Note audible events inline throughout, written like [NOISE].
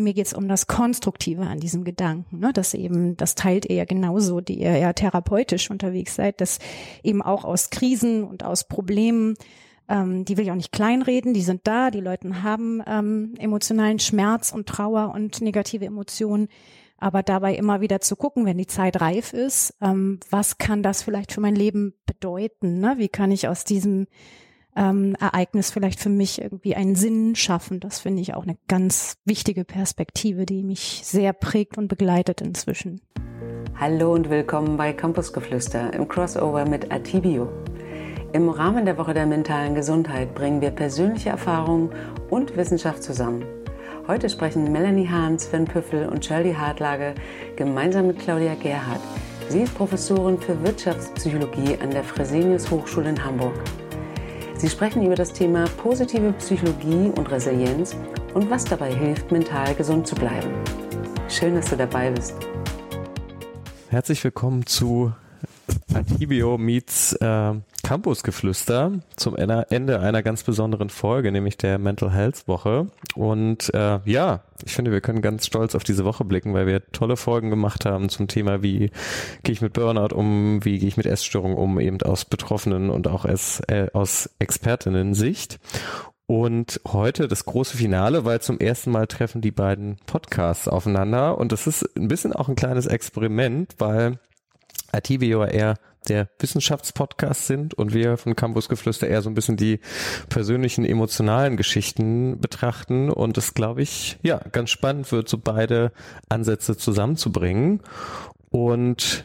mir geht's um das Konstruktive an diesem Gedanken, ne? dass eben, das teilt ihr ja genauso, die ihr ja therapeutisch unterwegs seid, dass eben auch aus Krisen und aus Problemen, ähm, die will ich auch nicht kleinreden, die sind da, die Leute haben ähm, emotionalen Schmerz und Trauer und negative Emotionen, aber dabei immer wieder zu gucken, wenn die Zeit reif ist, ähm, was kann das vielleicht für mein Leben bedeuten? Ne? Wie kann ich aus diesem ähm, Ereignis vielleicht für mich irgendwie einen Sinn schaffen? Das finde ich auch eine ganz wichtige Perspektive, die mich sehr prägt und begleitet inzwischen. Hallo und willkommen bei Campusgeflüster im Crossover mit Atibio. Im Rahmen der Woche der mentalen Gesundheit bringen wir persönliche Erfahrungen und Wissenschaft zusammen. Heute sprechen Melanie Hahn, Sven Püffel und Shirley Hartlage gemeinsam mit Claudia Gerhardt. Sie ist Professorin für Wirtschaftspsychologie an der Fresenius Hochschule in Hamburg. Sie sprechen über das Thema positive Psychologie und Resilienz und was dabei hilft, mental gesund zu bleiben. Schön, dass du dabei bist. Herzlich willkommen zu Atibio meets äh, Campusgeflüster zum Ende einer ganz besonderen Folge, nämlich der Mental Health Woche. Und äh, ja, ich finde, wir können ganz stolz auf diese Woche blicken, weil wir tolle Folgen gemacht haben zum Thema, wie gehe ich mit Burnout um, wie gehe ich mit Essstörungen um, eben aus Betroffenen und auch als, äh, aus Expertinnen-Sicht. Und heute das große Finale, weil zum ersten Mal treffen die beiden Podcasts aufeinander. Und das ist ein bisschen auch ein kleines Experiment, weil Ativio eher der Wissenschaftspodcast sind und wir von Campus Geflüster eher so ein bisschen die persönlichen, emotionalen Geschichten betrachten und es, glaube ich, ja, ganz spannend wird, so beide Ansätze zusammenzubringen. Und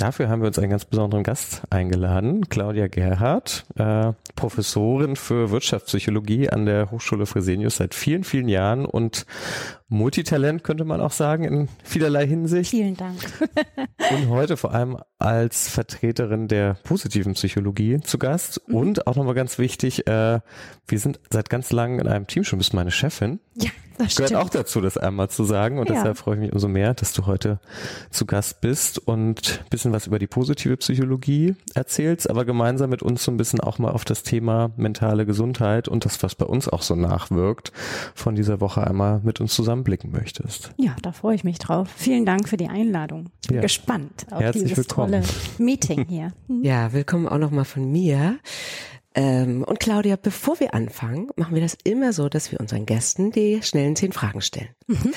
dafür haben wir uns einen ganz besonderen Gast eingeladen, Claudia Gerhardt, äh, Professorin für Wirtschaftspsychologie an der Hochschule Fresenius seit vielen, vielen Jahren und Multitalent könnte man auch sagen in vielerlei Hinsicht. Vielen Dank. [LAUGHS] und heute vor allem als Vertreterin der positiven Psychologie zu Gast mhm. und auch nochmal ganz wichtig, äh, wir sind seit ganz langem in einem Team schon, bist meine Chefin. Ja. Das gehört auch dazu, das einmal zu sagen. Und ja. deshalb freue ich mich umso mehr, dass du heute zu Gast bist und bisschen was über die positive Psychologie erzählst, aber gemeinsam mit uns so ein bisschen auch mal auf das Thema mentale Gesundheit und das, was bei uns auch so nachwirkt, von dieser Woche einmal mit uns zusammenblicken möchtest. Ja, da freue ich mich drauf. Vielen Dank für die Einladung. Bin ja. gespannt auf Herzlich dieses willkommen. tolle Meeting hier. [LAUGHS] Ja, willkommen auch nochmal von mir. Ähm, und Claudia, bevor wir anfangen, machen wir das immer so, dass wir unseren Gästen die schnellen zehn Fragen stellen. Mhm.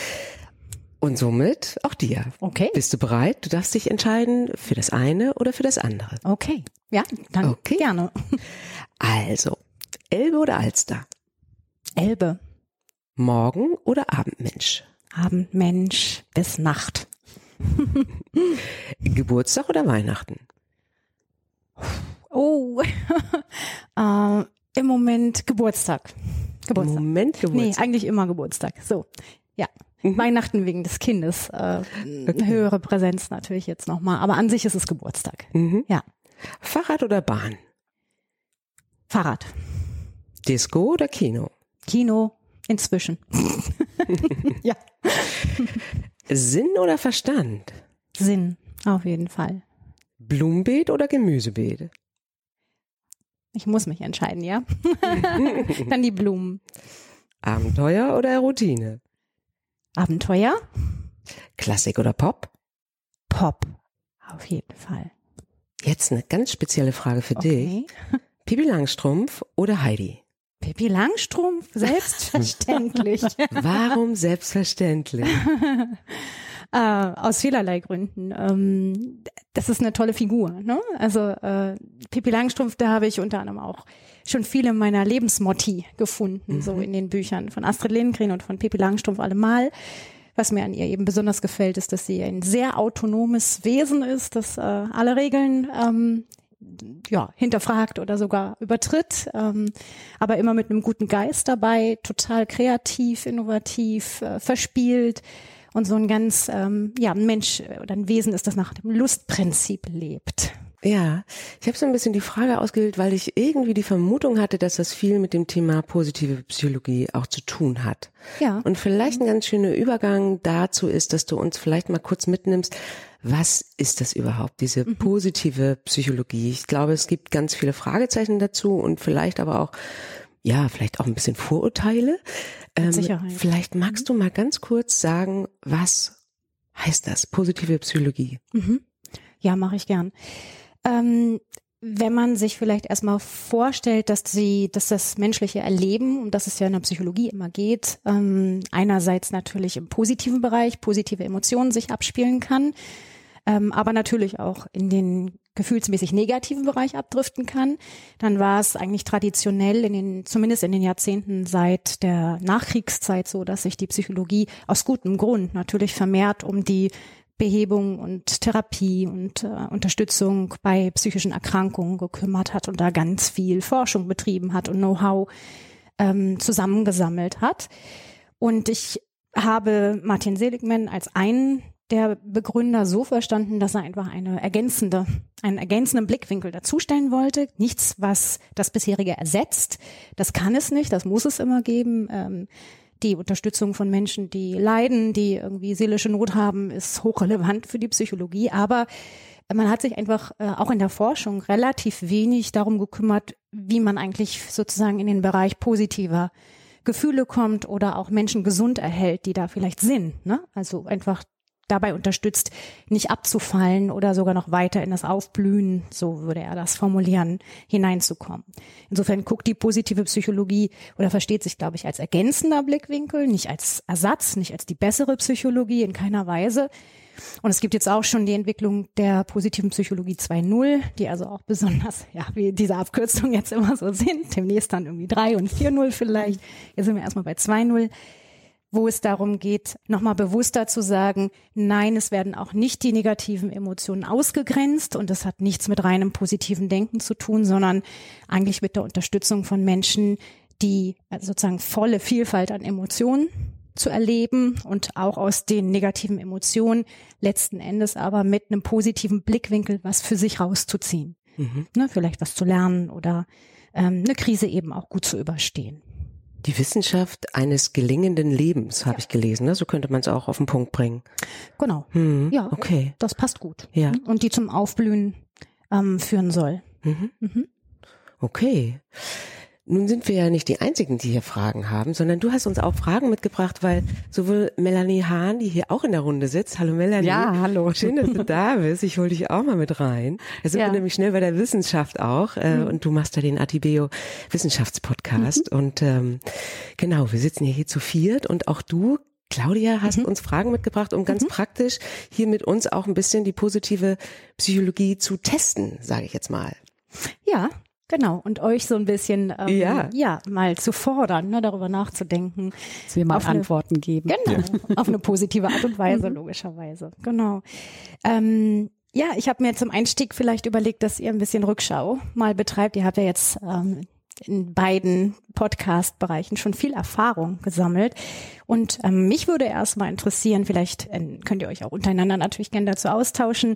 Und somit auch dir. Okay. Bist du bereit? Du darfst dich entscheiden für das eine oder für das andere. Okay. Ja, dann okay. gerne. Also, Elbe oder Alster? Elbe. Morgen oder Abendmensch? Abendmensch bis Nacht. [LAUGHS] Geburtstag oder Weihnachten? Oh, [LAUGHS] äh, im Moment Geburtstag. Geburtstag. Im Moment Geburtstag. Nee, eigentlich immer Geburtstag. So, ja. Mhm. Weihnachten wegen des Kindes. Äh, okay. Höhere Präsenz natürlich jetzt nochmal. Aber an sich ist es Geburtstag. Mhm. Ja. Fahrrad oder Bahn? Fahrrad. Disco oder Kino? Kino inzwischen. [LAUGHS] [LAUGHS] ja. Sinn oder Verstand? Sinn, auf jeden Fall. Blumenbeet oder Gemüsebeet? Ich muss mich entscheiden, ja. [LAUGHS] Dann die Blumen. Abenteuer oder Routine? Abenteuer. Klassik oder Pop? Pop, auf jeden Fall. Jetzt eine ganz spezielle Frage für okay. dich. Pippi Langstrumpf oder Heidi? Pippi Langstrumpf, selbstverständlich. [LAUGHS] Warum selbstverständlich? [LAUGHS] äh, aus vielerlei Gründen. Ähm, das ist eine tolle Figur. Ne? Also äh, Pippi Langstrumpf, da habe ich unter anderem auch schon viele meiner Lebensmotti gefunden, mhm. so in den Büchern von Astrid Lindgren und von Pippi Langstrumpf allemal. Was mir an ihr eben besonders gefällt, ist, dass sie ein sehr autonomes Wesen ist, das äh, alle Regeln ähm, ja, hinterfragt oder sogar übertritt, ähm, aber immer mit einem guten Geist dabei, total kreativ, innovativ, äh, verspielt und so ein ganz, ähm, ja, ein Mensch oder ein Wesen ist, das nach dem Lustprinzip lebt. Ja, ich habe so ein bisschen die Frage ausgewählt, weil ich irgendwie die Vermutung hatte, dass das viel mit dem Thema positive Psychologie auch zu tun hat. Ja. Und vielleicht ein ganz schöner Übergang dazu ist, dass du uns vielleicht mal kurz mitnimmst, was ist das überhaupt, diese mhm. positive Psychologie? Ich glaube, es gibt ganz viele Fragezeichen dazu und vielleicht aber auch ja, vielleicht auch ein bisschen Vorurteile. Ähm, Sicherheit. Vielleicht magst du mal ganz kurz sagen, was heißt das, positive Psychologie? Mhm. Ja, mache ich gern. Ähm, wenn man sich vielleicht erstmal vorstellt, dass sie, dass das menschliche Erleben, um das es ja in der Psychologie immer geht, ähm, einerseits natürlich im positiven Bereich, positive Emotionen sich abspielen kann, ähm, aber natürlich auch in den gefühlsmäßig negativen Bereich abdriften kann, dann war es eigentlich traditionell in den, zumindest in den Jahrzehnten seit der Nachkriegszeit so, dass sich die Psychologie aus gutem Grund natürlich vermehrt um die Behebung und Therapie und äh, Unterstützung bei psychischen Erkrankungen gekümmert hat und da ganz viel Forschung betrieben hat und Know-how ähm, zusammengesammelt hat. Und ich habe Martin Seligman als einen der Begründer so verstanden, dass er einfach eine ergänzende, einen ergänzenden Blickwinkel dazustellen wollte. Nichts, was das bisherige ersetzt. Das kann es nicht, das muss es immer geben. Ähm, die Unterstützung von Menschen, die leiden, die irgendwie seelische Not haben, ist hochrelevant für die Psychologie. Aber man hat sich einfach äh, auch in der Forschung relativ wenig darum gekümmert, wie man eigentlich sozusagen in den Bereich positiver Gefühle kommt oder auch Menschen gesund erhält, die da vielleicht sind. Ne? Also einfach dabei unterstützt, nicht abzufallen oder sogar noch weiter in das Aufblühen, so würde er das formulieren, hineinzukommen. Insofern guckt die positive Psychologie oder versteht sich, glaube ich, als ergänzender Blickwinkel, nicht als Ersatz, nicht als die bessere Psychologie in keiner Weise. Und es gibt jetzt auch schon die Entwicklung der positiven Psychologie 2.0, die also auch besonders, [LAUGHS] ja, wie diese Abkürzungen jetzt immer so sind, demnächst dann irgendwie 3 und 4.0 vielleicht. Jetzt sind wir erstmal bei 2.0 wo es darum geht, nochmal bewusster zu sagen, nein, es werden auch nicht die negativen Emotionen ausgegrenzt und das hat nichts mit reinem positiven Denken zu tun, sondern eigentlich mit der Unterstützung von Menschen, die also sozusagen volle Vielfalt an Emotionen zu erleben und auch aus den negativen Emotionen letzten Endes aber mit einem positiven Blickwinkel was für sich rauszuziehen. Mhm. Ne, vielleicht was zu lernen oder ähm, eine Krise eben auch gut zu überstehen. Die Wissenschaft eines gelingenden Lebens, habe ja. ich gelesen. Ne? So könnte man es auch auf den Punkt bringen. Genau. Hm, ja, okay. Das passt gut. Ja. Und die zum Aufblühen ähm, führen soll. Mhm. Mhm. Okay. Nun sind wir ja nicht die Einzigen, die hier Fragen haben, sondern du hast uns auch Fragen mitgebracht, weil sowohl Melanie Hahn, die hier auch in der Runde sitzt, hallo Melanie. Ja, hallo. Schön, dass du [LAUGHS] da bist. Ich hole dich auch mal mit rein. Da sind ja. wir nämlich schnell bei der Wissenschaft auch äh, mhm. und du machst da den Atibeo Wissenschaftspodcast mhm. und ähm, genau, wir sitzen ja hier zu viert und auch du Claudia, hast mhm. uns Fragen mitgebracht, um ganz mhm. praktisch hier mit uns auch ein bisschen die positive Psychologie zu testen, sage ich jetzt mal. Ja, Genau, und euch so ein bisschen ähm, ja. ja mal zu fordern, ne, darüber nachzudenken. Dass wir mal Antworten eine, geben. Genau, ja. auf eine positive Art und Weise, [LAUGHS] mhm. logischerweise. Genau. Ähm, ja, ich habe mir zum Einstieg vielleicht überlegt, dass ihr ein bisschen Rückschau mal betreibt. Ihr habt ja jetzt ähm, in beiden Podcast-Bereichen schon viel Erfahrung gesammelt. Und ähm, mich würde erstmal interessieren, vielleicht äh, könnt ihr euch auch untereinander natürlich gerne dazu austauschen,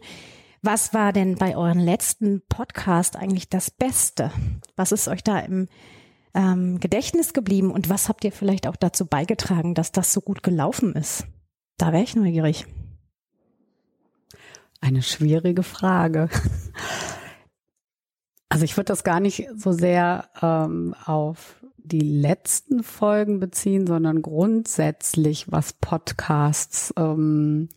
was war denn bei euren letzten Podcast eigentlich das Beste? Was ist euch da im ähm, Gedächtnis geblieben und was habt ihr vielleicht auch dazu beigetragen, dass das so gut gelaufen ist? Da wäre ich neugierig. Eine schwierige Frage. Also ich würde das gar nicht so sehr ähm, auf die letzten Folgen beziehen, sondern grundsätzlich, was Podcasts ähm,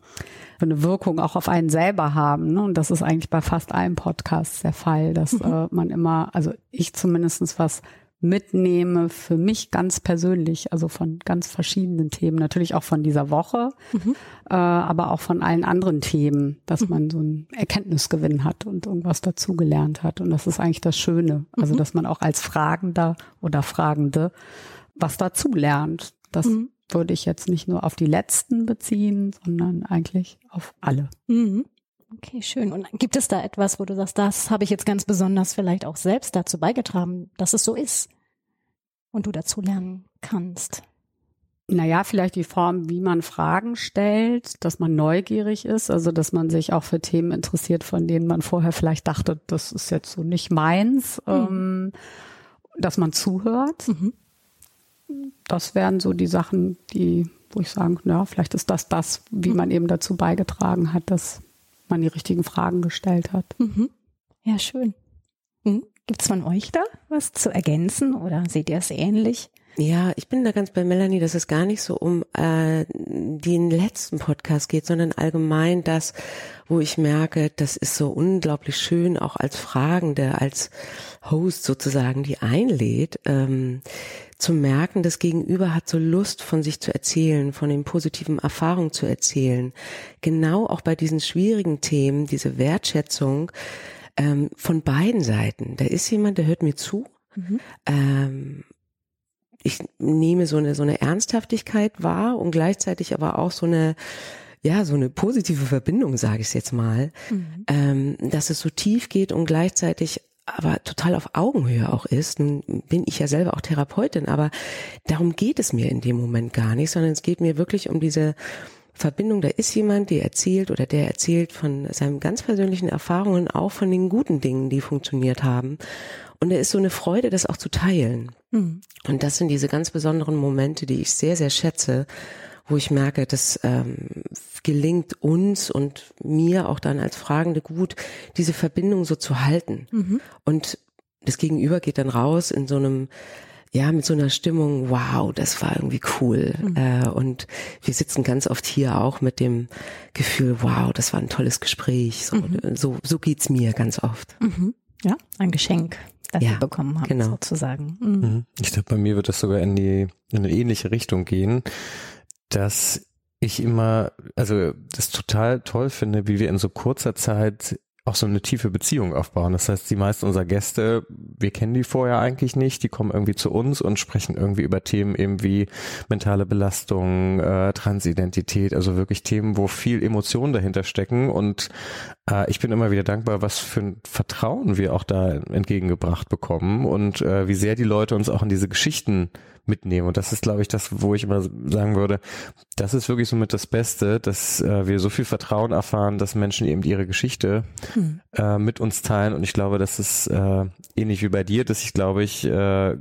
für eine Wirkung auch auf einen selber haben. Ne? Und das ist eigentlich bei fast allen Podcasts der Fall, dass mhm. äh, man immer, also ich zumindestens was mitnehme für mich ganz persönlich, also von ganz verschiedenen Themen, natürlich auch von dieser Woche, mhm. äh, aber auch von allen anderen Themen, dass mhm. man so einen Erkenntnisgewinn hat und irgendwas dazugelernt hat. Und das ist eigentlich das Schöne, also mhm. dass man auch als Fragender oder Fragende was dazu lernt. Das mhm. würde ich jetzt nicht nur auf die letzten beziehen, sondern eigentlich auf alle. Okay, schön. Und gibt es da etwas, wo du sagst, das habe ich jetzt ganz besonders vielleicht auch selbst dazu beigetragen, dass es so ist und du dazu lernen kannst? Naja, vielleicht die Form, wie man Fragen stellt, dass man neugierig ist, also dass man sich auch für Themen interessiert, von denen man vorher vielleicht dachte, das ist jetzt so nicht meins, mhm. ähm, dass man zuhört. Mhm. Das wären so die Sachen, die, wo ich sagen, ja, vielleicht ist das das, wie mhm. man eben dazu beigetragen hat, dass man die richtigen Fragen gestellt hat. Mhm. Ja, schön. Mhm. Gibt's von euch da was zu ergänzen oder seht ihr es ähnlich? Ja, ich bin da ganz bei Melanie, dass es gar nicht so um äh, den letzten Podcast geht, sondern allgemein das, wo ich merke, das ist so unglaublich schön, auch als Fragende, als Host sozusagen, die einlädt, ähm, zu merken, das Gegenüber hat so Lust, von sich zu erzählen, von den positiven Erfahrungen zu erzählen. Genau auch bei diesen schwierigen Themen, diese Wertschätzung ähm, von beiden Seiten. Da ist jemand, der hört mir zu. Mhm. Ähm, ich nehme so eine so eine Ernsthaftigkeit wahr und gleichzeitig aber auch so eine ja so eine positive Verbindung, sage ich jetzt mal, mhm. ähm, dass es so tief geht und gleichzeitig aber total auf Augenhöhe auch ist. Nun bin ich ja selber auch Therapeutin, aber darum geht es mir in dem Moment gar nicht, sondern es geht mir wirklich um diese Verbindung. Da ist jemand, der erzählt oder der erzählt von seinen ganz persönlichen Erfahrungen, auch von den guten Dingen, die funktioniert haben. Und er ist so eine Freude, das auch zu teilen. Mhm. Und das sind diese ganz besonderen Momente, die ich sehr, sehr schätze, wo ich merke, das ähm, gelingt uns und mir auch dann als Fragende gut, diese Verbindung so zu halten. Mhm. Und das Gegenüber geht dann raus in so einem ja, mit so einer Stimmung, wow, das war irgendwie cool. Mhm. Äh, und wir sitzen ganz oft hier auch mit dem Gefühl, wow, das war ein tolles Gespräch. So, mhm. so, so geht's mir ganz oft. Mhm. Ja, ein Geschenk das ja, bekommen haben, genau. sozusagen. Mhm. mhm. Ich glaube, bei mir wird das sogar in die in eine ähnliche Richtung gehen, dass ich immer, also das total toll finde, wie wir in so kurzer Zeit auch so eine tiefe Beziehung aufbauen. Das heißt, die meisten unserer Gäste, wir kennen die vorher eigentlich nicht, die kommen irgendwie zu uns und sprechen irgendwie über Themen eben wie mentale Belastung, äh, Transidentität, also wirklich Themen, wo viel Emotionen dahinter stecken. Und äh, ich bin immer wieder dankbar, was für ein Vertrauen wir auch da entgegengebracht bekommen und äh, wie sehr die Leute uns auch in diese Geschichten mitnehmen. Und das ist, glaube ich, das, wo ich immer sagen würde, das ist wirklich somit das Beste, dass äh, wir so viel Vertrauen erfahren, dass Menschen eben ihre Geschichte hm. äh, mit uns teilen. Und ich glaube, das ist äh, ähnlich wie bei dir, dass ich, glaube ich, äh,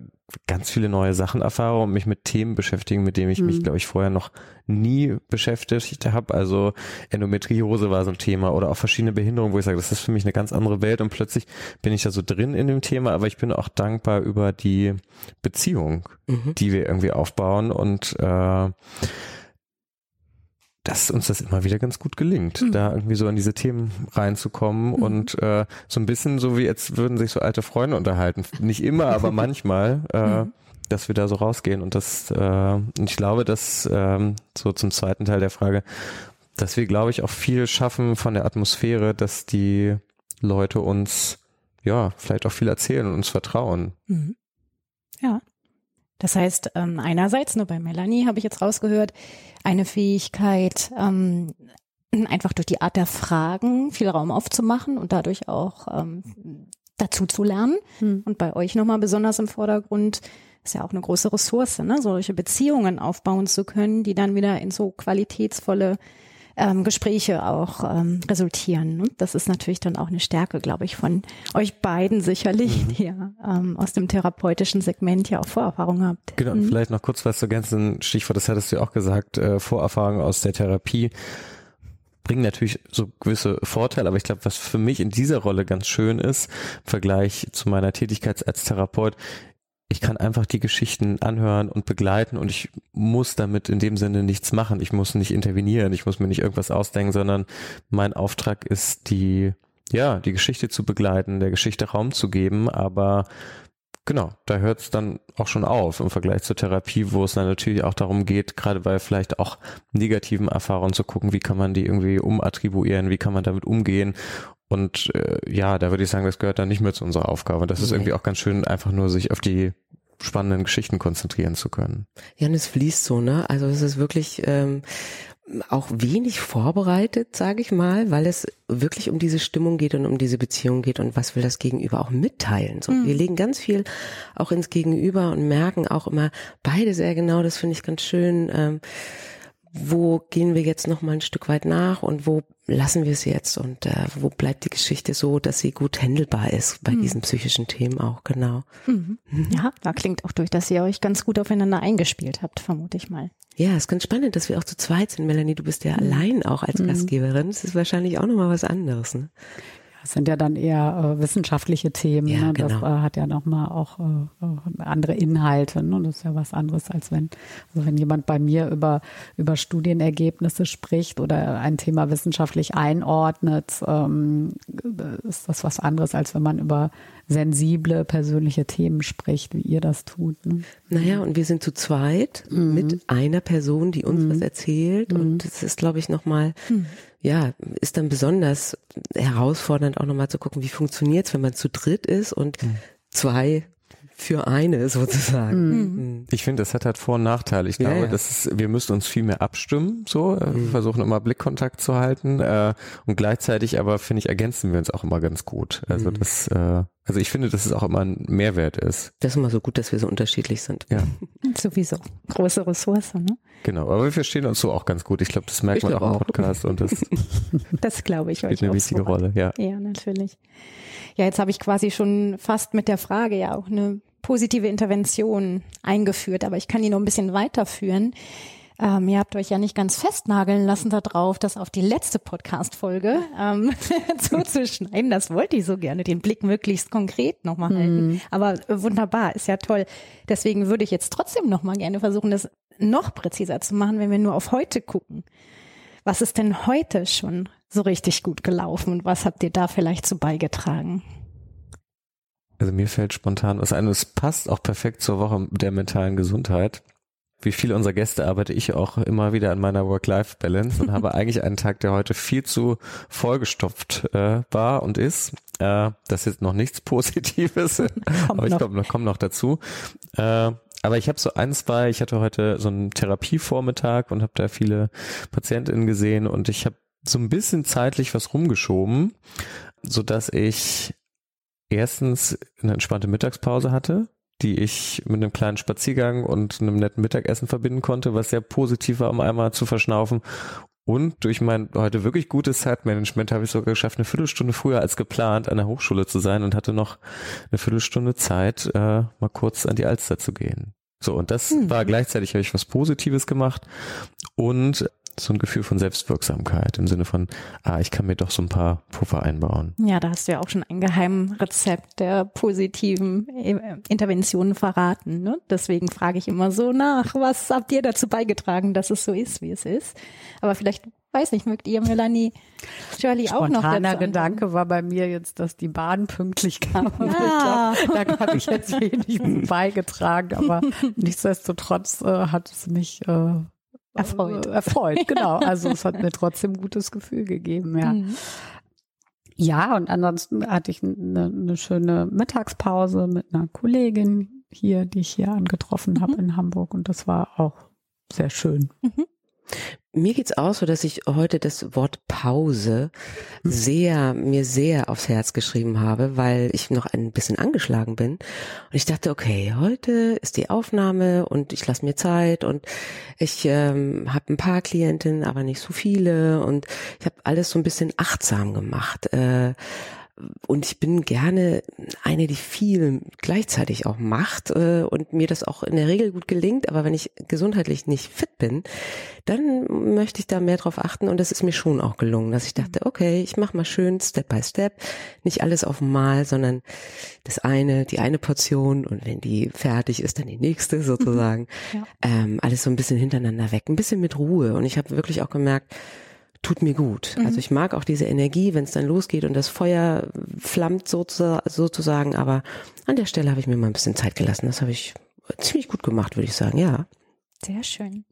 ganz viele neue Sachen erfahre und mich mit Themen beschäftigen, mit denen ich mhm. mich, glaube ich, vorher noch nie beschäftigt habe. Also Endometriose war so ein Thema oder auch verschiedene Behinderungen, wo ich sage, das ist für mich eine ganz andere Welt und plötzlich bin ich da so drin in dem Thema, aber ich bin auch dankbar über die Beziehung, mhm. die wir irgendwie aufbauen und äh, dass uns das immer wieder ganz gut gelingt, mhm. da irgendwie so an diese Themen reinzukommen mhm. und äh, so ein bisschen so wie jetzt würden sich so alte Freunde unterhalten. Nicht immer, [LAUGHS] aber manchmal, äh, mhm. dass wir da so rausgehen und das, äh, ich glaube, dass ähm, so zum zweiten Teil der Frage, dass wir, glaube ich, auch viel schaffen von der Atmosphäre, dass die Leute uns ja vielleicht auch viel erzählen und uns vertrauen. Mhm. Ja. Das heißt, ähm, einerseits, nur bei Melanie habe ich jetzt rausgehört, eine Fähigkeit, ähm, einfach durch die Art der Fragen viel Raum aufzumachen und dadurch auch ähm, dazu zu lernen. Hm. Und bei euch nochmal besonders im Vordergrund ist ja auch eine große Ressource, ne? solche Beziehungen aufbauen zu können, die dann wieder in so qualitätsvolle ähm, Gespräche auch ähm, resultieren. Ne? Das ist natürlich dann auch eine Stärke, glaube ich, von euch beiden sicherlich, mhm. die ja ähm, aus dem therapeutischen Segment ja auch Vorerfahrung habt. Genau, mhm. vielleicht noch kurz was zu ergänzen. Stichwort, das hattest du ja auch gesagt, äh, Vorerfahrung aus der Therapie bringen natürlich so gewisse Vorteile, aber ich glaube, was für mich in dieser Rolle ganz schön ist, im Vergleich zu meiner Tätigkeit als Therapeut, ich kann einfach die Geschichten anhören und begleiten und ich muss damit in dem Sinne nichts machen. Ich muss nicht intervenieren, ich muss mir nicht irgendwas ausdenken, sondern mein Auftrag ist, die, ja, die Geschichte zu begleiten, der Geschichte Raum zu geben, aber genau, da hört es dann auch schon auf im Vergleich zur Therapie, wo es dann natürlich auch darum geht, gerade bei vielleicht auch negativen Erfahrungen zu gucken, wie kann man die irgendwie umattribuieren, wie kann man damit umgehen und äh, ja, da würde ich sagen, das gehört dann nicht mehr zu unserer Aufgabe. Das ist irgendwie auch ganz schön, einfach nur sich auf die spannenden Geschichten konzentrieren zu können. Ja, und es fließt so, ne? Also es ist wirklich ähm, auch wenig vorbereitet, sage ich mal, weil es wirklich um diese Stimmung geht und um diese Beziehung geht und was will das Gegenüber auch mitteilen. So, mhm. Wir legen ganz viel auch ins Gegenüber und merken auch immer beide sehr genau, das finde ich ganz schön. Ähm, wo gehen wir jetzt noch mal ein Stück weit nach und wo lassen wir es jetzt und äh, wo bleibt die Geschichte so, dass sie gut handelbar ist bei mhm. diesen psychischen Themen auch, genau. Mhm. Ja, da klingt auch durch, dass ihr euch ganz gut aufeinander eingespielt habt, vermute ich mal. Ja, ist ganz spannend, dass wir auch zu zweit sind. Melanie, du bist ja mhm. allein auch als mhm. Gastgeberin. Das ist wahrscheinlich auch nochmal was anderes. Ne? Das sind ja dann eher äh, wissenschaftliche Themen. Ja, ne? genau. Das äh, hat ja nochmal auch äh, äh, andere Inhalte. Ne? Das ist ja was anderes, als wenn, also wenn jemand bei mir über, über Studienergebnisse spricht oder ein Thema wissenschaftlich einordnet, ähm, ist das was anderes, als wenn man über sensible persönliche Themen spricht, wie ihr das tut. Ne? Naja, und wir sind zu zweit mit einer Person, die uns was erzählt. Und das ist, glaube ich, nochmal, ja, ist dann besonders herausfordernd, auch nochmal zu gucken, wie funktioniert's, wenn man zu dritt ist und zwei für eine sozusagen. Mhm. Ich finde, das hat halt Vor- und Nachteile. Ich Ja, glaube, ja. das ist, wir müssen uns viel mehr abstimmen, so, äh, wir versuchen immer Blickkontakt zu halten, äh, und gleichzeitig aber, finde ich, ergänzen wir uns auch immer ganz gut. Also das, äh, also ich finde, dass es auch immer ein Mehrwert ist. Das ist immer so gut, dass wir so unterschiedlich sind. Ja, [LAUGHS] Sowieso. Große Ressource, ne? genau. Aber wir verstehen uns so auch ganz gut. Ich glaube, das merkt Ich man auch im auch. Podcast und das spielt [LAUGHS] [LAUGHS] Das glaube ich euch eine auch wichtige so. Rolle, ja. Ja, natürlich. Ja, jetzt habe ich quasi schon fast mit der Frage ja auch eine positive Intervention eingeführt, aber ich kann die noch ein bisschen weiterführen. Ähm, ihr habt euch ja nicht ganz festnageln lassen darauf, das auf die letzte Podcast-Folge ähm, [LAUGHS] zuzuschneiden. Das wollte ich so gerne, den Blick möglichst konkret nochmal halten. Aber äh, wunderbar, ist ja toll. Deswegen würde ich jetzt trotzdem nochmal gerne versuchen, das noch präziser zu machen, wenn wir nur auf heute gucken. Was ist denn heute schon so richtig gut gelaufen und was habt ihr da vielleicht zu beigetragen? Also mir fällt spontan was ein. Es passt auch perfekt zur Woche der mentalen Gesundheit. Wie viele unserer Gäste arbeite ich auch immer wieder an meiner Work-Life-Balance und habe [LAUGHS] eigentlich einen Tag, der heute viel zu vollgestopft äh, war und ist. Äh, das ist jetzt noch nichts Positives, [LAUGHS] aber ich glaube, noch kommt noch dazu. Äh, aber ich habe so ein, zwei, ich hatte heute so einen Therapievormittag und habe da viele PatientInnen gesehen und ich habe so ein bisschen zeitlich was rumgeschoben, so dass ich erstens eine entspannte Mittagspause hatte, die ich mit einem kleinen Spaziergang und einem netten Mittagessen verbinden konnte, was sehr positiv war, um einmal zu verschnaufen. Und durch mein heute wirklich gutes Zeitmanagement habe ich sogar geschafft, eine Viertelstunde früher als geplant an der Hochschule zu sein und hatte noch eine Viertelstunde Zeit, äh, mal kurz an die Alster zu gehen. So, und das war gleichzeitig, habe ich was Positives gemacht und so ein Gefühl von Selbstwirksamkeit im Sinne von, ah, ich kann mir doch so ein paar Puffer einbauen. Ja, da hast du ja auch schon ein Geheimrezept der positiven äh, Interventionen verraten. Ne? Deswegen frage ich immer so nach, was habt ihr dazu beigetragen, dass es so ist, wie es ist? Aber vielleicht, weiß nicht, mögt ihr, Melanie, Shirley auch noch Spontaner Gedanke war bei mir jetzt, dass die Bahn pünktlich kam. Ah. Glaub, da habe ich jetzt wenig beigetragen, aber [LAUGHS] nichtsdestotrotz äh, hat es mich äh, Erfreut. Äh, erfreut, genau. Also es hat mir trotzdem ein gutes Gefühl gegeben, ja. Mhm. Ja, und ansonsten hatte ich eine, eine schöne Mittagspause mit einer Kollegin hier, die ich hier angetroffen habe in Hamburg und das war auch sehr schön. Mir geht's auch so, dass ich heute das Wort Pause sehr, mir sehr aufs Herz geschrieben habe, weil ich noch ein bisschen angeschlagen bin. Und ich dachte, okay, heute ist die Aufnahme und ich lasse mir Zeit und ich ähm, habe ein paar Klientinnen, aber nicht so viele und ich habe alles so ein bisschen achtsam gemacht. Äh, und ich bin gerne eine, die viel gleichzeitig auch macht äh, und mir das auch in der Regel gut gelingt. Aber wenn ich gesundheitlich nicht fit bin, dann möchte ich da mehr drauf achten. Und das ist mir schon auch gelungen, dass ich dachte, okay, ich mache mal schön Step by Step, nicht alles auf einmal, sondern das eine, die eine Portion und wenn die fertig ist, dann die nächste sozusagen. Ja. Ähm, alles so ein bisschen hintereinander weg, ein bisschen mit Ruhe. Und ich habe wirklich auch gemerkt, tut mir gut. Also ich mag auch diese Energie, wenn es dann losgeht und das Feuer flammt sozusagen. Aber an der Stelle habe ich mir mal ein bisschen Zeit gelassen. Das habe ich ziemlich gut gemacht, würde ich sagen. Ja. Sehr schön.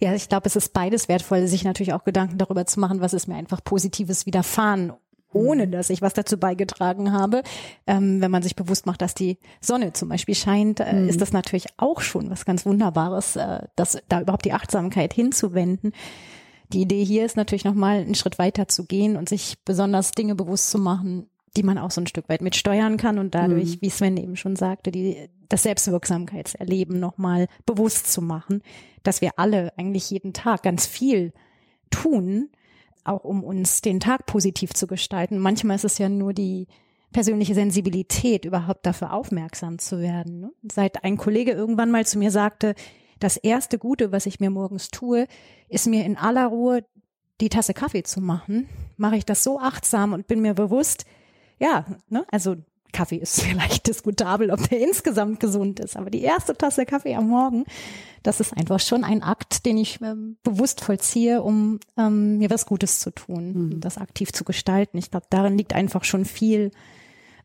Ja, ich glaube, es ist beides wertvoll, sich natürlich auch Gedanken darüber zu machen, was ist mir einfach Positives widerfahren, ohne dass ich was dazu beigetragen habe. Ähm, wenn man sich bewusst macht, dass die Sonne zum Beispiel scheint, äh, ist das natürlich auch schon was ganz Wunderbares, äh, das, da überhaupt die Achtsamkeit hinzuwenden. Die Idee hier ist natürlich nochmal einen Schritt weiter zu gehen und sich besonders Dinge bewusst zu machen, die man auch so ein Stück weit mitsteuern kann und dadurch, wie Sven eben schon sagte, die, das Selbstwirksamkeitserleben nochmal bewusst zu machen, dass wir alle eigentlich jeden Tag ganz viel tun, auch um uns den Tag positiv zu gestalten. Manchmal ist es ja nur die persönliche Sensibilität, überhaupt dafür aufmerksam zu werden. Ne? Seit ein Kollege irgendwann mal zu mir sagte, das erste Gute, was ich mir morgens tue, ist mir in aller Ruhe die Tasse Kaffee zu machen, mache ich das so achtsam und bin mir bewusst, ja, ne, also Kaffee ist [LAUGHS] vielleicht diskutabel, ob der insgesamt gesund ist, aber die erste Tasse Kaffee am Morgen, das ist einfach schon ein Akt, den ich ähm, bewusst vollziehe, um ähm, mir was Gutes zu tun, mhm. das aktiv zu gestalten. Ich glaube, darin liegt einfach schon viel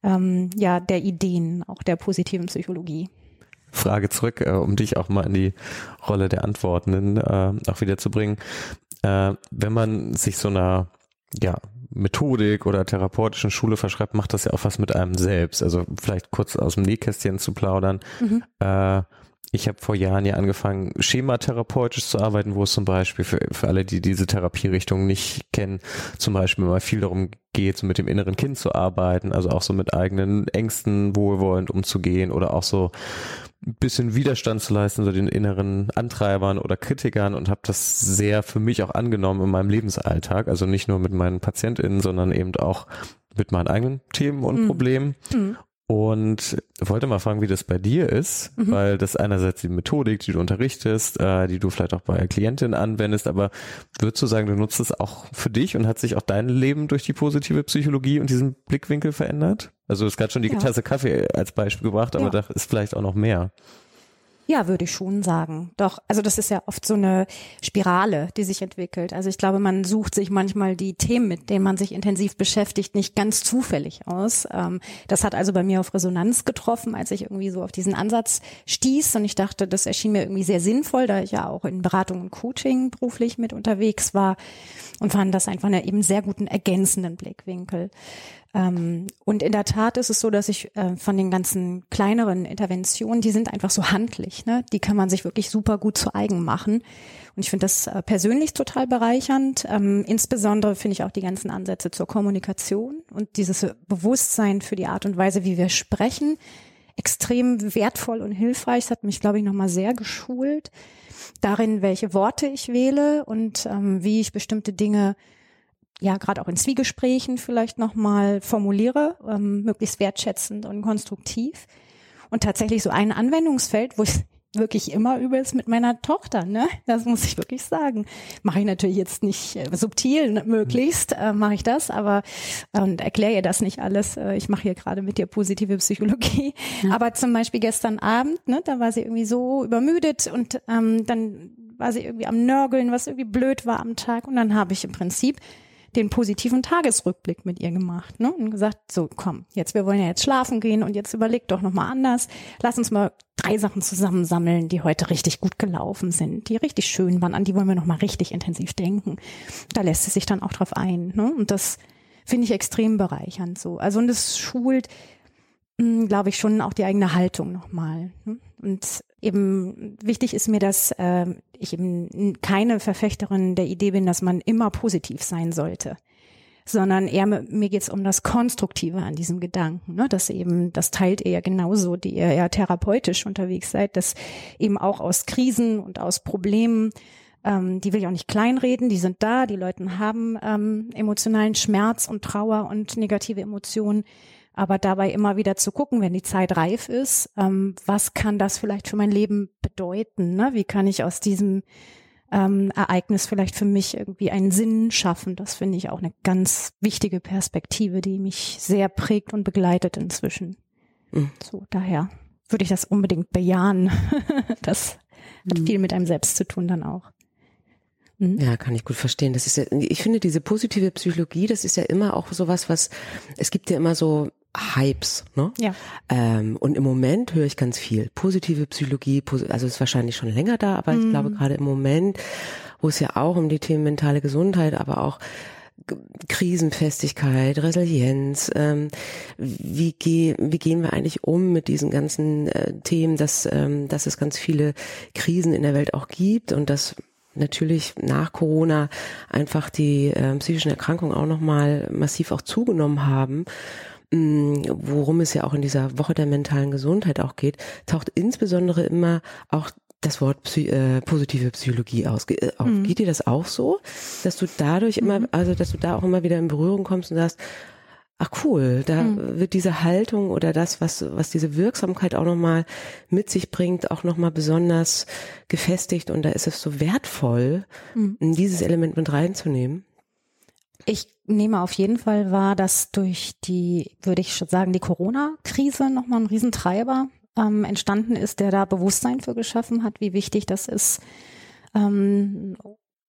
ähm, ja der Ideen, auch der positiven Psychologie. Frage zurück, äh, um dich auch mal in die Rolle der Antwortenden äh, auch wieder zu bringen. Äh, wenn man sich so einer ja, Methodik oder therapeutischen Schule verschreibt, macht das ja auch was mit einem selbst. Also vielleicht kurz aus dem Nähkästchen zu plaudern. Mhm. Äh, ich habe vor Jahren ja angefangen, schematherapeutisch zu arbeiten, wo es zum Beispiel für, für alle, die diese Therapierichtung nicht kennen, zum Beispiel mal viel darum geht, so mit dem inneren Kind zu arbeiten, also auch so mit eigenen Ängsten wohlwollend umzugehen oder auch so ein bisschen Widerstand zu leisten, so den inneren Antreibern oder Kritikern und habe das sehr für mich auch angenommen in meinem Lebensalltag. Also nicht nur mit meinen PatientInnen, sondern eben auch mit meinen eigenen Themen und mhm. Problemen. Mhm. Und wollte mal fragen, wie das bei dir ist, mhm. weil das einerseits die Methodik, die du unterrichtest, äh, die du vielleicht auch bei Klientinnen anwendest, aber würdest du sagen, du nutzt es auch für dich und hat sich auch dein Leben durch die positive Psychologie und diesen Blickwinkel verändert? Also es gab schon die ja. Tasse Kaffee als Beispiel gebracht, aber ja. da ist vielleicht auch noch mehr. Ja, würde ich schon sagen. Doch, also das ist ja oft so eine Spirale, die sich entwickelt. Also ich glaube, man sucht sich manchmal die Themen, mit denen man sich intensiv beschäftigt, nicht ganz zufällig aus. Ähm, das hat also bei mir auf Resonanz getroffen, als ich irgendwie so auf diesen Ansatz stieß und ich dachte, das erschien mir irgendwie sehr sinnvoll, da ich ja auch in Beratung und Coaching beruflich mit unterwegs war und fand das einfach einen eben sehr guten ergänzenden Blickwinkel. Ähm, und in der Tat ist es so, dass ich äh, von den ganzen kleineren Interventionen, die sind einfach so handlich, ne? Die kann man sich wirklich super gut zu eigen machen. Und ich finde das äh, persönlich total bereichernd. Ähm, insbesondere finde ich auch die ganzen Ansätze zur Kommunikation und dieses Bewusstsein für die Art und Weise, wie wir sprechen, extrem wertvoll und hilfreich. Das hat mich, glaube ich, nochmal sehr geschult darin, welche Worte ich wähle und ähm, wie ich bestimmte Dinge ja gerade auch in Zwiegesprächen vielleicht nochmal formuliere, ähm, möglichst wertschätzend und konstruktiv. Und tatsächlich so ein Anwendungsfeld, wo ich wirklich immer übelst mit meiner Tochter, ne? Das muss ich wirklich sagen. Mache ich natürlich jetzt nicht äh, subtil, möglichst äh, mache ich das, aber äh, und erkläre ihr das nicht alles. Äh, ich mache hier gerade mit dir positive Psychologie. Ja. Aber zum Beispiel gestern Abend, ne, da war sie irgendwie so übermüdet und ähm, dann war sie irgendwie am Nörgeln, was irgendwie blöd war am Tag. Und dann habe ich im Prinzip den positiven Tagesrückblick mit ihr gemacht ne? und gesagt, so komm, jetzt wir wollen ja jetzt schlafen gehen und jetzt überleg doch nochmal anders. Lass uns mal drei Sachen zusammensammeln, die heute richtig gut gelaufen sind, die richtig schön waren, an die wollen wir nochmal richtig intensiv denken. Da lässt sie sich dann auch drauf ein. Ne? Und das finde ich extrem bereichernd so. Also und es schult, hm, glaube ich, schon auch die eigene Haltung nochmal. Ne? Und eben wichtig ist mir, dass äh, ich eben keine Verfechterin der Idee bin, dass man immer positiv sein sollte sondern eher mir geht's um das Konstruktive an diesem Gedanken, ne? dass eben, das teilt ihr ja genauso, die ihr ja therapeutisch unterwegs seid, dass eben auch aus Krisen und aus Problemen, ähm, die will ich auch nicht kleinreden, die sind da, die Leute haben ähm, emotionalen Schmerz und Trauer und negative Emotionen, aber dabei immer wieder zu gucken, wenn die Zeit reif ist, ähm, was kann das vielleicht für mein Leben bedeuten? Ne? Wie kann ich aus diesem ähm, Ereignis vielleicht für mich irgendwie einen Sinn schaffen? Das finde ich auch eine ganz wichtige Perspektive, die mich sehr prägt und begleitet inzwischen. Mhm. So, daher würde ich das unbedingt bejahen. [LAUGHS] das hat mhm. viel mit einem selbst zu tun dann auch. Mhm. Ja, kann ich gut verstehen. Das ist ja, ich finde diese positive Psychologie, das ist ja immer auch sowas, was, es gibt ja immer so Hypes. Ne? Ja. Ähm, und im Moment höre ich ganz viel. Positive Psychologie, also ist wahrscheinlich schon länger da, aber mhm. ich glaube gerade im Moment, wo es ja auch um die Themen mentale Gesundheit, aber auch Krisenfestigkeit, Resilienz, ähm, wie, geh, wie gehen wir eigentlich um mit diesen ganzen äh, Themen, dass, ähm, dass es ganz viele Krisen in der Welt auch gibt und dass natürlich nach Corona einfach die äh, psychischen Erkrankungen auch nochmal massiv auch zugenommen haben worum es ja auch in dieser Woche der mentalen Gesundheit auch geht, taucht insbesondere immer auch das Wort Psy äh, positive Psychologie aus. Äh, auf. Mhm. Geht dir das auch so, dass du dadurch immer, mhm. also dass du da auch immer wieder in Berührung kommst und sagst, ach cool, da mhm. wird diese Haltung oder das, was was diese Wirksamkeit auch nochmal mit sich bringt, auch nochmal besonders gefestigt und da ist es so wertvoll, mhm. dieses Element mit reinzunehmen. Ich nehme auf jeden Fall wahr, dass durch die, würde ich schon sagen, die Corona-Krise nochmal ein Riesentreiber ähm, entstanden ist, der da Bewusstsein für geschaffen hat, wie wichtig das ist, ähm,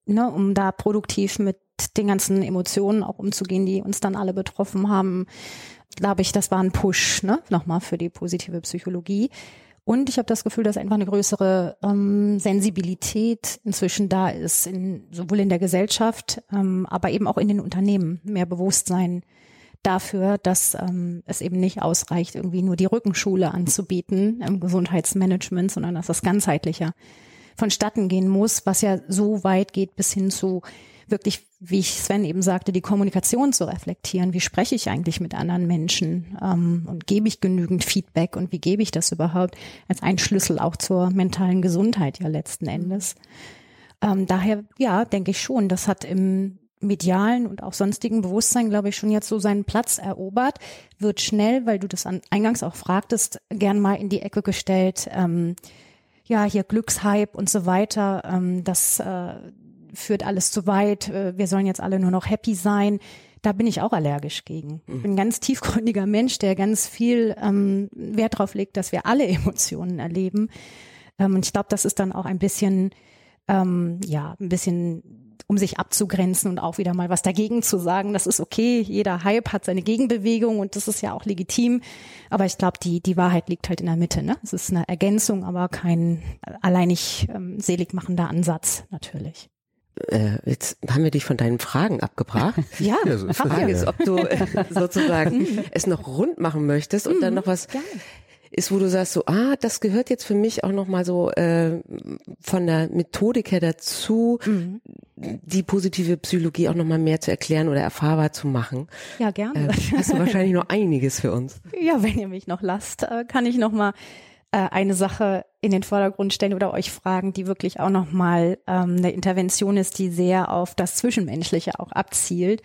ne, um da produktiv mit den ganzen Emotionen auch umzugehen, die uns dann alle betroffen haben. Glaube ich, das war ein Push, ne, nochmal für die positive Psychologie. Und ich habe das Gefühl, dass einfach eine größere ähm, Sensibilität inzwischen da ist, in, sowohl in der Gesellschaft, ähm, aber eben auch in den Unternehmen. Mehr Bewusstsein dafür, dass ähm, es eben nicht ausreicht, irgendwie nur die Rückenschule anzubieten im Gesundheitsmanagement, sondern dass das ganzheitlicher vonstatten gehen muss, was ja so weit geht bis hin zu wirklich, wie ich Sven eben sagte, die Kommunikation zu reflektieren. Wie spreche ich eigentlich mit anderen Menschen ähm, und gebe ich genügend Feedback und wie gebe ich das überhaupt als ein Schlüssel auch zur mentalen Gesundheit ja letzten Endes. Ähm, daher, ja, denke ich schon, das hat im medialen und auch sonstigen Bewusstsein, glaube ich, schon jetzt so seinen Platz erobert, wird schnell, weil du das an, eingangs auch fragtest, gern mal in die Ecke gestellt. Ähm, ja, hier Glückshype und so weiter. Ähm, das äh, führt alles zu weit, äh, wir sollen jetzt alle nur noch happy sein. Da bin ich auch allergisch gegen. Ich bin ein ganz tiefgründiger Mensch, der ganz viel ähm, Wert darauf legt, dass wir alle [LAUGHS] Emotionen erleben. Ähm, und ich glaube, das ist dann auch ein bisschen, ähm, ja, ein bisschen, um sich abzugrenzen und auch wieder mal was dagegen zu sagen. Das ist okay. Jeder Hype hat seine Gegenbewegung und das ist ja auch legitim. Aber ich glaube, die, die Wahrheit liegt halt in der Mitte. Ne? Es ist eine Ergänzung, aber kein alleinig ähm, selig machender Ansatz natürlich äh, jetzt haben wir dich von deinen Fragen abgebracht. ja, [LAUGHS] ja so die Frage ist, ob du äh, [LAUGHS] sozusagen es noch rund machen möchtest und dann mhm, noch was Gerne. ist, wo du sagst, so, ah, das gehört jetzt für mich auch noch mal so äh, von der Methodik her dazu, mhm. die positive Psychologie auch noch mal mehr zu erklären oder erfahrbar zu machen. Ja, gerne. Äh, hast du wahrscheinlich noch einiges für uns. [LAUGHS] Ja, wenn ihr mich noch lasst, äh, kann ich noch mal äh, eine Sache in den Vordergrund stellen oder euch fragen, die wirklich auch nochmal ähm, eine Intervention ist, die sehr auf das Zwischenmenschliche auch abzielt,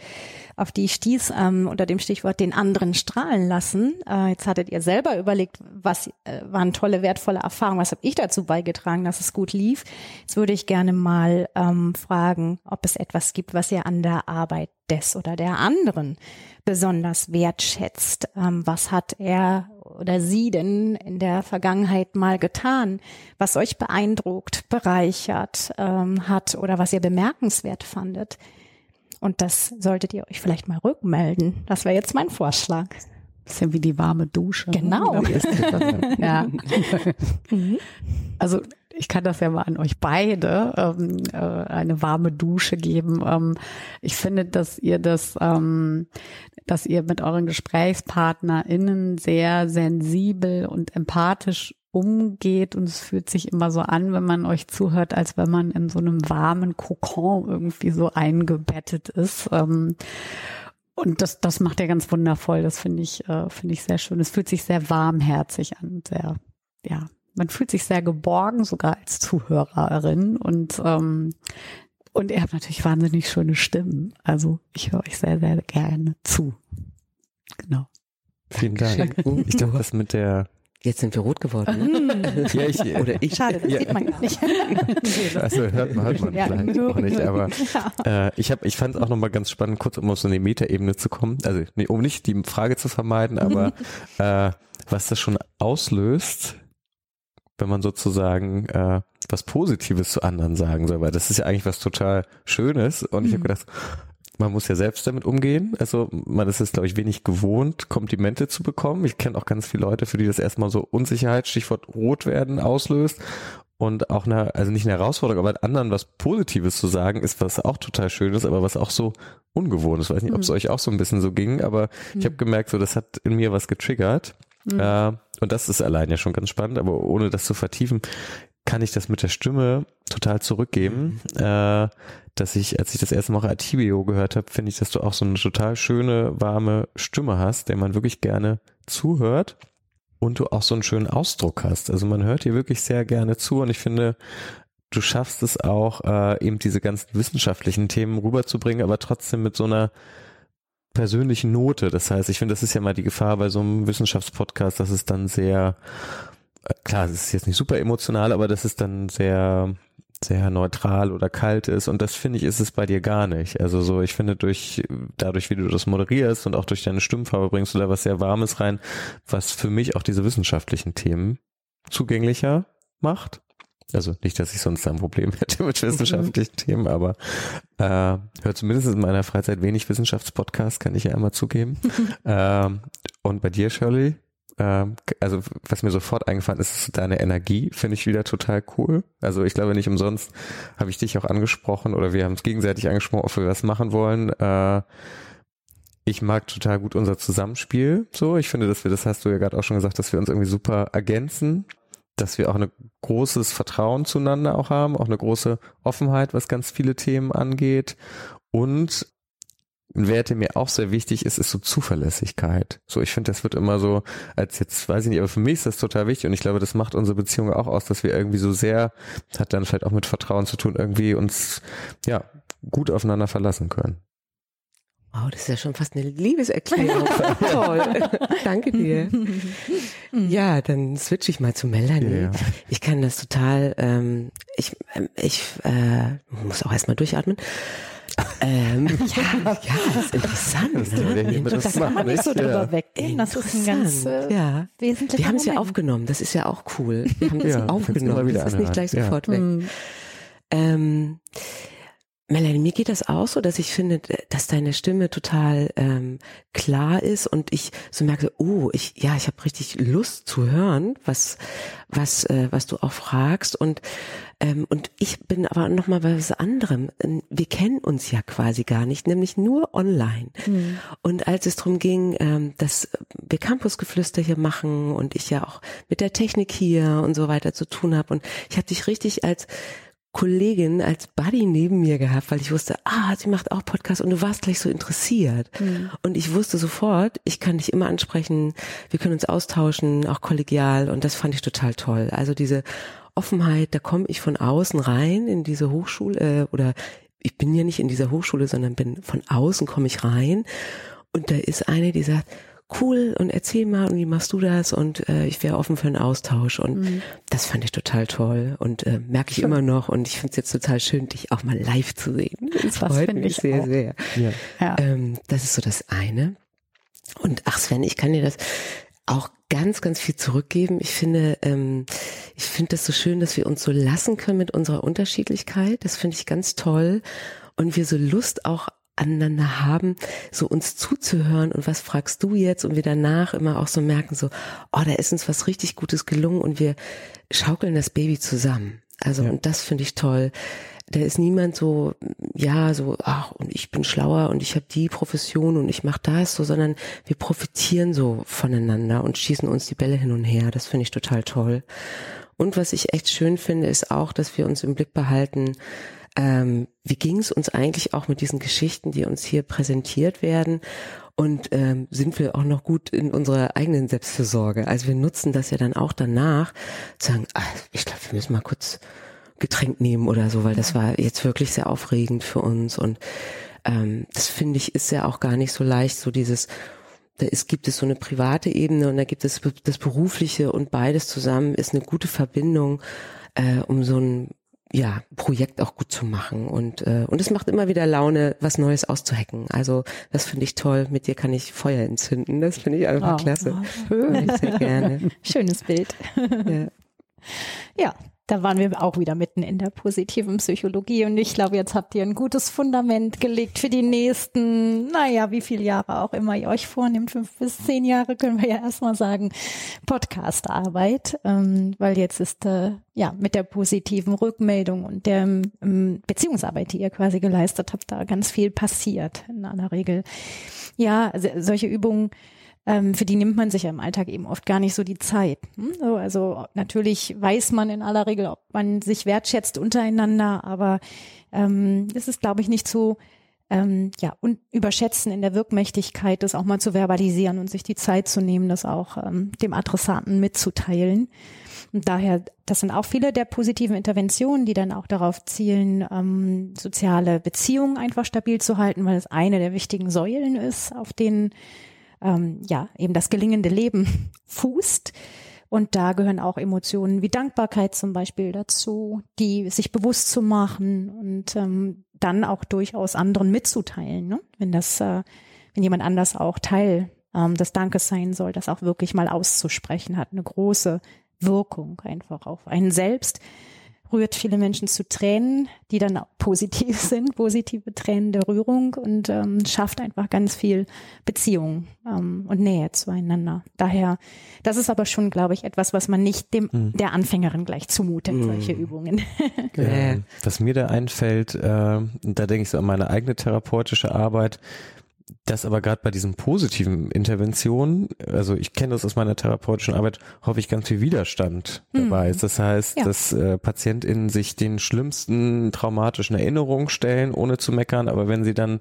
auf die ich stieß ähm, unter dem Stichwort den anderen strahlen lassen. Äh, jetzt hattet ihr selber überlegt, was äh, waren tolle, wertvolle Erfahrungen, was habe ich dazu beigetragen, dass es gut lief. Jetzt würde ich gerne mal ähm, fragen, ob es etwas gibt, was ihr an der Arbeit des oder der anderen besonders wertschätzt. Ähm, was hat er oder sie denn in der Vergangenheit mal getan, was euch beeindruckt, bereichert ähm, hat oder was ihr bemerkenswert fandet? Und das solltet ihr euch vielleicht mal rückmelden. Das wäre jetzt mein Vorschlag. Bisschen wie die warme Dusche. Genau. [LAUGHS] ja. Mhm. Also ich kann das ja mal an euch beide ähm, äh, eine warme Dusche geben. Ähm, ich finde, dass ihr das, ähm, dass ihr mit euren GesprächspartnerInnen sehr sensibel und empathisch umgeht und es fühlt sich immer so an, wenn man euch zuhört, als wenn man in so einem warmen Kokon irgendwie so eingebettet ist. Ähm, und das, das macht er ganz wundervoll. Das finde ich, äh, finde ich sehr schön. Es fühlt sich sehr warmherzig an, sehr, ja, man fühlt sich sehr geborgen, sogar als Zuhörerin und ähm, und ihr habt natürlich wahnsinnig schöne Stimmen. Also ich höre euch sehr, sehr gerne zu. Genau. Vielen Dank. Ich glaube, das mit der Jetzt sind wir rot geworden. Ne? [LAUGHS] ja, ich, Oder ich. Schade, das ja. sieht man gar nicht. [LAUGHS] also hört man, hört man ja, vielleicht auch nicht, aber äh, ich habe, ich fand es auch nochmal ganz spannend, kurz um auf so eine Metaebene zu kommen. Also um nicht die Frage zu vermeiden, aber [LAUGHS] äh, was das schon auslöst, wenn man sozusagen äh, was Positives zu anderen sagen soll, weil das ist ja eigentlich was total Schönes. Und mhm. ich habe gedacht, man muss ja selbst damit umgehen. Also man ist es, glaube ich, wenig gewohnt, Komplimente zu bekommen. Ich kenne auch ganz viele Leute, für die das erstmal so Unsicherheit, Stichwort rot werden auslöst. Und auch eine, also nicht eine Herausforderung, aber anderen was Positives zu sagen, ist was auch total schön ist, aber was auch so ungewohnt ist. Ich weiß nicht, ob es mhm. euch auch so ein bisschen so ging, aber mhm. ich habe gemerkt, so das hat in mir was getriggert. Mhm. Äh, und das ist allein ja schon ganz spannend, aber ohne das zu vertiefen, kann ich das mit der Stimme total zurückgeben. Mhm. Äh, dass ich, als ich das erste Mal Atibio gehört habe, finde ich, dass du auch so eine total schöne, warme Stimme hast, der man wirklich gerne zuhört und du auch so einen schönen Ausdruck hast. Also man hört dir wirklich sehr gerne zu und ich finde, du schaffst es auch, äh, eben diese ganzen wissenschaftlichen Themen rüberzubringen, aber trotzdem mit so einer persönlichen Note. Das heißt, ich finde, das ist ja mal die Gefahr bei so einem Wissenschaftspodcast, dass es dann sehr, klar, es ist jetzt nicht super emotional, aber das ist dann sehr, sehr neutral oder kalt ist und das finde ich ist es bei dir gar nicht. Also so, ich finde durch dadurch, wie du das moderierst und auch durch deine Stimmfarbe bringst du da was sehr Warmes rein, was für mich auch diese wissenschaftlichen Themen zugänglicher macht. Also nicht, dass ich sonst ein Problem [LAUGHS] hätte mit wissenschaftlichen Themen, aber äh, höre zumindest in meiner Freizeit wenig Wissenschaftspodcasts, kann ich ja einmal zugeben. [LAUGHS] ähm, und bei dir, Shirley, also was mir sofort eingefallen ist, ist deine Energie, finde ich wieder total cool. Also ich glaube nicht umsonst habe ich dich auch angesprochen oder wir haben es gegenseitig angesprochen, ob wir was machen wollen. Äh, ich mag total gut unser Zusammenspiel. So, ich finde, dass wir, das hast du ja gerade auch schon gesagt, dass wir uns irgendwie super ergänzen, dass wir auch ein großes Vertrauen zueinander auch haben, auch eine große Offenheit, was ganz viele Themen angeht und ein Wert, der mir auch sehr wichtig ist, ist so Zuverlässigkeit. So, ich finde, das wird immer so, als jetzt, weiß ich nicht, aber für mich ist das total wichtig und ich glaube, das macht unsere Beziehung auch aus, dass wir irgendwie so sehr, hat dann vielleicht auch mit Vertrauen zu tun, irgendwie uns, ja, gut aufeinander verlassen können. Wow, das ist ja schon fast eine Liebeserklärung. [LAUGHS] Toll. Danke dir. [LAUGHS] Ja, dann switche ich mal zu Melanie. Ja. Ich kann das total, ähm, ich, ähm, ich äh, muss auch erstmal durchatmen. Ähm, ja, ja, das ist interessant. Das, ne? das, das kann man nicht so drüber ja. weggehen. Das ist ein ganz äh, ja. wesentlicher Wir haben es ja aufgenommen, das ist ja auch cool. Wir haben es ja, aufgenommen, das ist nicht gleich sofort weg. Mhm. Ähm, Melanie, mir geht das auch so, dass ich finde, dass deine Stimme total ähm, klar ist und ich so merke, oh, ich ja, ich habe richtig Lust zu hören, was was äh, was du auch fragst und ähm, und ich bin aber noch mal bei was anderem. Wir kennen uns ja quasi gar nicht, nämlich nur online. Mhm. Und als es darum ging, ähm, dass wir Campusgeflüster hier machen und ich ja auch mit der Technik hier und so weiter zu tun habe und ich habe dich richtig als Kollegin als Buddy neben mir gehabt, weil ich wusste, ah, sie macht auch Podcast und du warst gleich so interessiert. Mhm. Und ich wusste sofort, ich kann dich immer ansprechen, wir können uns austauschen, auch kollegial und das fand ich total toll. Also diese Offenheit, da komme ich von außen rein in diese Hochschule äh, oder ich bin ja nicht in dieser Hochschule, sondern bin von außen komme ich rein und da ist eine, die sagt, cool und erzähl mal und wie machst du das und äh, ich wäre offen für einen Austausch und mhm. das fand ich total toll und äh, merke ich schön. immer noch und ich finde es jetzt total schön, dich auch mal live zu sehen. Das, [LAUGHS] das freut mich sehr, auch. sehr. Ja. ja. Ähm, das ist so das eine. Und ach Sven, ich kann dir das auch ganz, ganz viel zurückgeben. Ich finde, ähm, ich finde das so schön, dass wir uns so lassen können mit unserer Unterschiedlichkeit. Das finde ich ganz toll. Und wir so Lust auch aneinander haben, so uns zuzuhören und was fragst du jetzt und wir danach immer auch so merken so, oh, da ist uns was richtig Gutes gelungen und wir schaukeln das Baby zusammen. Also ja. und das finde ich toll. Da ist niemand so, ja, so, ach, und ich bin schlauer und ich habe die Profession und ich mache das, so, sondern wir profitieren so voneinander und schießen uns die Bälle hin und her. Das finde ich total toll. Und was ich echt schön finde, ist auch, dass wir uns im Blick behalten, ähm, wie ging es uns eigentlich auch mit diesen Geschichten, die uns hier präsentiert werden? Und ähm, sind wir auch noch gut in unserer eigenen Selbstfürsorge? Also wir nutzen das ja dann auch danach, zu sagen, ah, ich glaube, wir müssen mal kurz Getränk nehmen oder so, weil das war jetzt wirklich sehr aufregend für uns. Und ähm, das finde ich ist ja auch gar nicht so leicht, so dieses da ist, gibt es so eine private Ebene und da gibt es das berufliche und beides zusammen ist eine gute Verbindung, äh, um so ein ja, Projekt auch gut zu machen. Und, äh, und es macht immer wieder Laune, was Neues auszuhacken. Also das finde ich toll. Mit dir kann ich Feuer entzünden. Das finde ich einfach oh, klasse. Oh, schön. sehr gerne. Schönes Bild. Ja. ja, da waren wir auch wieder mitten in der positiven Psychologie und ich glaube, jetzt habt ihr ein gutes Fundament gelegt für die nächsten, naja, wie viele Jahre auch immer ihr euch vornehmt, fünf bis zehn Jahre können wir ja erstmal sagen, Podcastarbeit, ähm, weil jetzt ist äh, ja mit der positiven Rückmeldung und der ähm, Beziehungsarbeit, die ihr quasi geleistet habt, da ganz viel passiert in aller Regel. Ja, also solche Übungen ähm, für die nimmt man sich ja im Alltag eben oft gar nicht so die Zeit. Hm? So, also natürlich weiß man in aller Regel, ob man sich wertschätzt untereinander, aber ähm, das ist, glaube ich, nicht so ähm, ja, und überschätzen in der Wirkmächtigkeit, das auch mal zu verbalisieren und sich die Zeit zu nehmen, das auch ähm, dem Adressaten mitzuteilen. Und daher, das sind auch viele der positiven Interventionen, die dann auch darauf zielen, ähm, soziale Beziehungen einfach stabil zu halten, weil es eine der wichtigen Säulen ist, auf denen ähm, ja eben das gelingende Leben [LAUGHS] fußt. Und da gehören auch Emotionen wie Dankbarkeit zum Beispiel dazu, die sich bewusst zu machen und ähm, dann auch durchaus anderen mitzuteilen, ne? wenn das, äh, wenn jemand anders auch Teil ähm, des Dankes sein soll, das auch wirklich mal auszusprechen, hat eine große Wirkung einfach auf einen selbst rührt viele Menschen zu Tränen, die dann auch positiv [LAUGHS] sind, positive Tränen der Rührung und ähm, schafft einfach ganz viel Beziehung ähm, und Nähe zueinander. Daher, das ist aber schon, glaube ich, etwas, was man nicht dem mhm. der Anfängerin gleich zumutet, mhm. solche Übungen. [LAUGHS] Ja, was mir da einfällt, äh, da denke ich so an meine eigene therapeutische Arbeit, dass aber gerade bei diesen positiven Interventionen, also ich kenne das aus meiner therapeutischen Arbeit, hoffe ich ganz viel Widerstand dabei mhm. ist. Das heißt, ja. dass äh, PatientInnen sich den schlimmsten traumatischen Erinnerungen stellen, ohne zu meckern, aber wenn sie dann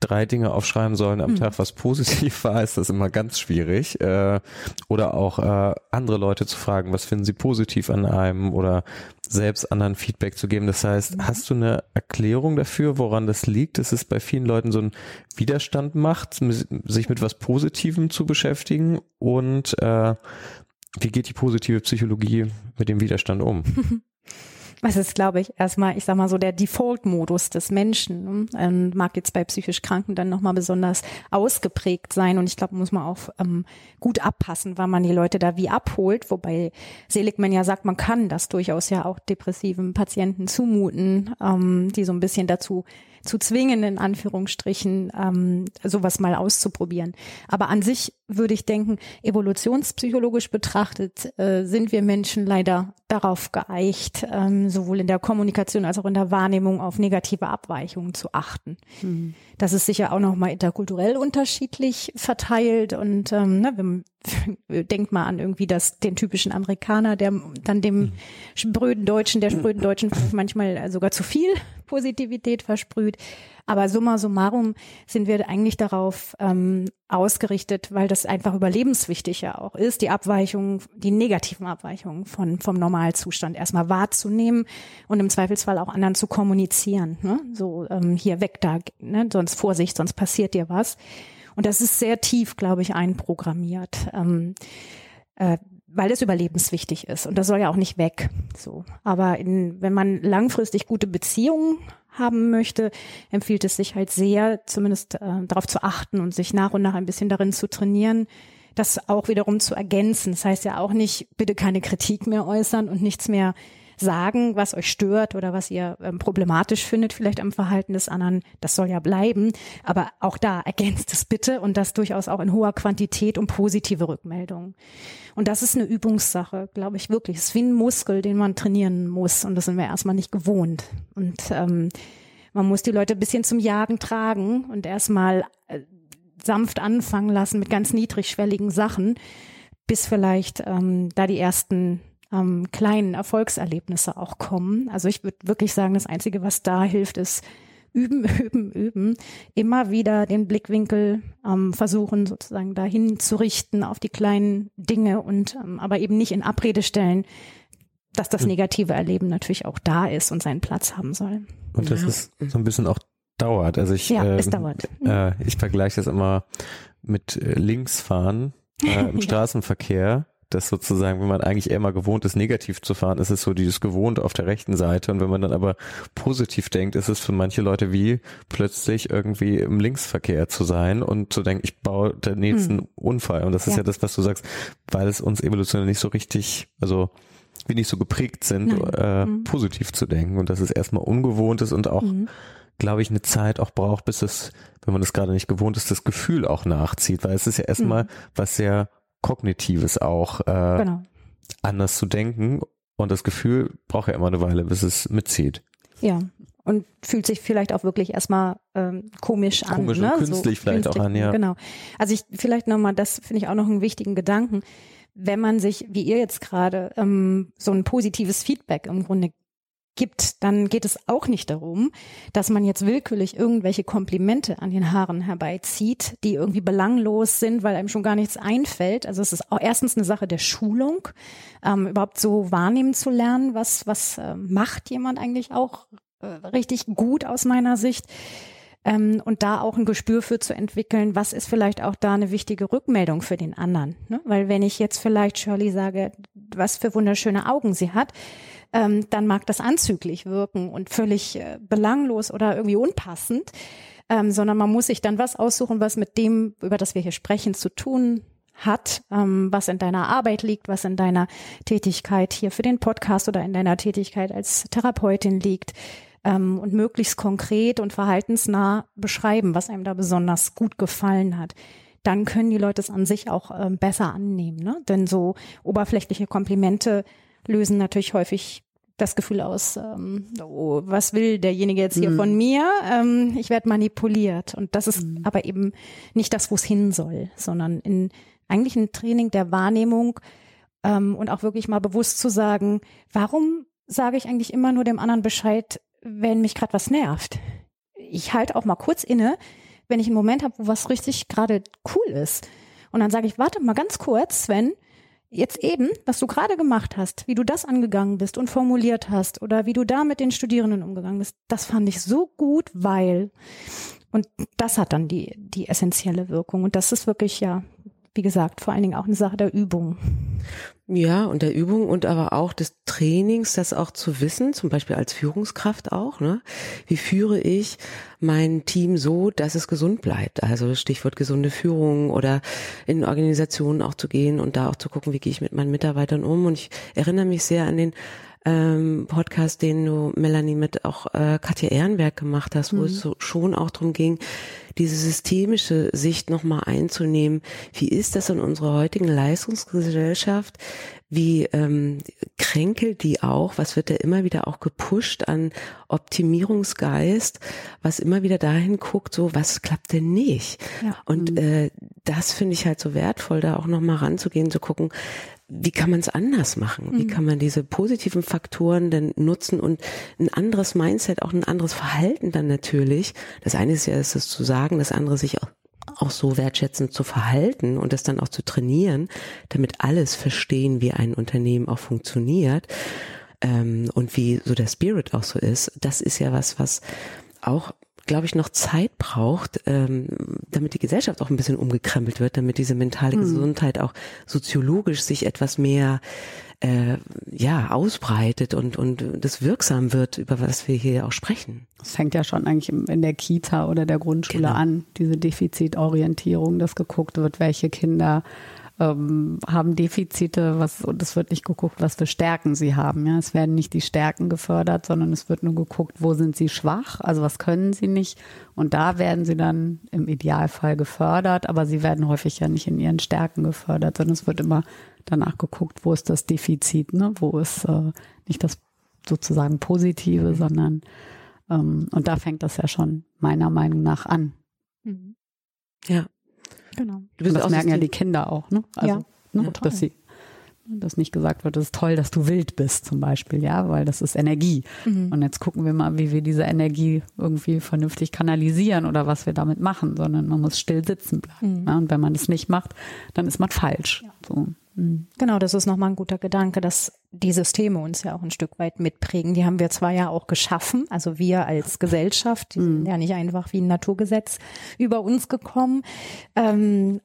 drei Dinge aufschreiben sollen am mhm. Tag, was positiv [LAUGHS] war, ist das immer ganz schwierig. Äh, oder auch äh, andere Leute zu fragen, was finden sie positiv an einem oder selbst anderen Feedback zu geben. Das heißt, mhm. hast du eine Erklärung dafür, woran das liegt, dass es bei vielen Leuten so einen Widerstand macht, sich mit was Positivem zu beschäftigen und äh, wie geht die positive Psychologie mit dem Widerstand um? [LAUGHS] Es ist, glaube ich, erstmal, ich sag mal so, der Default-Modus des Menschen. Ne? Ähm, mag jetzt bei psychisch Kranken dann nochmal besonders ausgeprägt sein. Und ich glaube, muss man auch ähm, gut abpassen, weil man die Leute da wie abholt. Wobei Seligman ja sagt, man kann das durchaus ja auch depressiven Patienten zumuten, ähm, die so ein bisschen dazu zu zwingen, in Anführungsstrichen, ähm, sowas mal auszuprobieren. Aber an sich würde ich denken, evolutionspsychologisch betrachtet äh, sind wir Menschen leider darauf geeicht, ähm, sowohl in der Kommunikation als auch in der Wahrnehmung auf negative Abweichungen zu achten. Mhm. Das ist sicher auch nochmal interkulturell unterschiedlich verteilt und ähm, ne, [LAUGHS] denkt mal an irgendwie das, den typischen Amerikaner, der dann dem mhm. spröden Deutschen, der spröden Deutschen manchmal sogar zu viel [LAUGHS] Positivität versprüht. Aber summa summarum sind wir eigentlich darauf ähm, ausgerichtet, weil das einfach überlebenswichtig ja auch ist, die Abweichungen, die negativen Abweichungen von, vom Normalzustand erstmal wahrzunehmen und im Zweifelsfall auch anderen zu kommunizieren. Ne? So ähm, hier weg da, ne? sonst Vorsicht, sonst passiert dir was. Und das ist sehr tief, glaube ich, einprogrammiert. Ähm, äh, weil es überlebenswichtig ist und das soll ja auch nicht weg. So, aber in, wenn man langfristig gute Beziehungen haben möchte, empfiehlt es sich halt sehr, zumindest äh, darauf zu achten und sich nach und nach ein bisschen darin zu trainieren, das auch wiederum zu ergänzen. Das heißt ja auch nicht, bitte keine Kritik mehr äußern und nichts mehr sagen, was euch stört oder was ihr ähm, problematisch findet, vielleicht am Verhalten des anderen. Das soll ja bleiben. Aber auch da ergänzt es bitte und das durchaus auch in hoher Quantität um positive Rückmeldungen. Und das ist eine Übungssache, glaube ich wirklich. Es ist wie ein Muskel, den man trainieren muss. Und das sind wir erstmal nicht gewohnt. Und ähm, man muss die Leute ein bisschen zum Jagen tragen und erstmal äh, sanft anfangen lassen mit ganz niedrigschwelligen Sachen, bis vielleicht ähm, da die ersten ähm, kleinen Erfolgserlebnisse auch kommen. Also ich würde wirklich sagen, das Einzige, was da hilft, ist üben, [LAUGHS] üben, üben. Immer wieder den Blickwinkel ähm, versuchen, sozusagen dahin zu richten auf die kleinen Dinge und ähm, aber eben nicht in Abrede stellen, dass das hm. negative Erleben natürlich auch da ist und seinen Platz haben soll. Und das ja. ist so ein bisschen auch dauert. Also ich, ja, es ähm, dauert. Äh, ich vergleiche das immer mit äh, Linksfahren äh, im [LAUGHS] Straßenverkehr dass sozusagen, wenn man eigentlich eher mal gewohnt ist, negativ zu fahren, ist es so dieses gewohnt auf der rechten Seite. Und wenn man dann aber positiv denkt, ist es für manche Leute wie plötzlich irgendwie im Linksverkehr zu sein und zu denken, ich baue den nächsten hm. Unfall. Und das ist ja. ja das, was du sagst, weil es uns evolutionär nicht so richtig, also wir nicht so geprägt sind, äh, mhm. positiv zu denken. Und dass es erstmal ungewohnt ist und auch, mhm. glaube ich, eine Zeit auch braucht, bis es, wenn man das gerade nicht gewohnt ist, das Gefühl auch nachzieht. Weil es ist ja erstmal mhm. was sehr Kognitives auch äh, genau. anders zu denken. Und das Gefühl braucht ja immer eine Weile, bis es mitzieht. Ja, und fühlt sich vielleicht auch wirklich erstmal ähm, komisch an. Komisch ne? und künstlich so vielleicht künstlich, auch an, ja. Genau. Also ich vielleicht nochmal, das finde ich auch noch einen wichtigen Gedanken. Wenn man sich, wie ihr jetzt gerade, ähm, so ein positives Feedback im Grunde gibt, dann geht es auch nicht darum, dass man jetzt willkürlich irgendwelche Komplimente an den Haaren herbeizieht, die irgendwie belanglos sind, weil einem schon gar nichts einfällt. Also es ist auch erstens eine Sache der Schulung, ähm, überhaupt so wahrnehmen zu lernen, was, was äh, macht jemand eigentlich auch äh, richtig gut aus meiner Sicht. Ähm, und da auch ein Gespür für zu entwickeln, was ist vielleicht auch da eine wichtige Rückmeldung für den anderen. Ne? Weil wenn ich jetzt vielleicht Shirley sage, was für wunderschöne Augen sie hat, ähm, dann mag das anzüglich wirken und völlig äh, belanglos oder irgendwie unpassend, ähm, sondern man muss sich dann was aussuchen, was mit dem, über das wir hier sprechen, zu tun hat, ähm, was in deiner Arbeit liegt, was in deiner Tätigkeit hier für den Podcast oder in deiner Tätigkeit als Therapeutin liegt ähm, und möglichst konkret und verhaltensnah beschreiben, was einem da besonders gut gefallen hat. Dann können die Leute es an sich auch ähm, besser annehmen. Ne? Denn so oberflächliche Komplimente lösen natürlich häufig das Gefühl aus, ähm, oh, was will derjenige jetzt hier mhm. von mir? Ähm, ich werde manipuliert. Und das ist mhm. aber eben nicht das, wo es hin soll, sondern in eigentlich ein Training der Wahrnehmung ähm, und auch wirklich mal bewusst zu sagen, warum sage ich eigentlich immer nur dem anderen Bescheid, wenn mich gerade was nervt? Ich halte auch mal kurz inne, wenn ich einen Moment habe, wo was richtig gerade cool ist. Und dann sage ich, warte mal ganz kurz, Sven, jetzt eben, was du gerade gemacht hast, wie du das angegangen bist und formuliert hast oder wie du da mit den Studierenden umgegangen bist, das fand ich so gut, weil und das hat dann die die essentielle Wirkung und das ist wirklich ja wie gesagt, vor allen Dingen auch eine Sache der Übung. Ja, und der Übung und aber auch des Trainings, das auch zu wissen, zum Beispiel als Führungskraft auch, ne? Wie führe ich mein Team so, dass es gesund bleibt? Also Stichwort gesunde Führung oder in Organisationen auch zu gehen und da auch zu gucken, wie gehe ich mit meinen Mitarbeitern um. Und ich erinnere mich sehr an den ähm, Podcast, den du, Melanie, mit auch äh, Katja Ehrenberg gemacht hast, wo mhm. es so schon auch darum ging, diese systemische Sicht nochmal einzunehmen. Wie ist das in unserer heutigen Leistungsgesellschaft? Wie ähm, kränkelt die auch? Was wird da immer wieder auch gepusht an Optimierungsgeist? Was immer wieder dahin guckt, so was klappt denn nicht? Ja. Und mhm. äh, das finde ich halt so wertvoll, da auch nochmal ranzugehen, zu gucken, wie kann man es anders machen? Wie mhm. kann man diese positiven Faktoren denn nutzen und ein anderes Mindset, auch ein anderes Verhalten dann natürlich. Das eine ist ja, ist es zu sagen, das andere sich auch, auch so wertschätzend zu verhalten und das dann auch zu trainieren, damit alles verstehen, wie ein Unternehmen auch funktioniert ähm, und wie so der Spirit auch so ist. Das ist ja was, was auch glaube ich, noch Zeit braucht, ähm, damit die Gesellschaft auch ein bisschen umgekrempelt wird, damit diese mentale mhm. Gesundheit auch soziologisch sich etwas mehr äh, ja ausbreitet und und das wirksam wird, über was wir hier auch sprechen. Das fängt ja schon eigentlich in der Kita oder der Grundschule genau. an, diese Defizitorientierung, dass geguckt wird, welche Kinder ähm, haben Defizite, was, und es wird nicht geguckt, was für Stärken sie haben. Ja, es werden nicht die Stärken gefördert, sondern es wird nur geguckt, wo sind sie schwach, also was können sie nicht. Und da werden sie dann im Idealfall gefördert, aber sie werden häufig ja nicht in ihren Stärken gefördert, sondern es wird immer danach geguckt, wo ist das Defizit, ne? wo ist äh, nicht das sozusagen Positive, mhm. sondern ähm, und da fängt das ja schon meiner Meinung nach an. Mhm. Ja. Genau. Und das merken ja die Kinder auch, ne? Also, ja. ne, dass sie dass nicht gesagt wird, es ist toll, dass du wild bist zum Beispiel, ja, weil das ist Energie. Mhm. Und jetzt gucken wir mal, wie wir diese Energie irgendwie vernünftig kanalisieren oder was wir damit machen, sondern man muss still sitzen bleiben. Mhm. Ja, und wenn man das nicht macht, dann ist man falsch. Ja. So. Mhm. Genau, das ist nochmal ein guter Gedanke, dass die Systeme uns ja auch ein Stück weit mitprägen. Die haben wir zwar ja auch geschaffen, also wir als Gesellschaft, die sind mhm. ja nicht einfach wie ein Naturgesetz über uns gekommen. Ähm,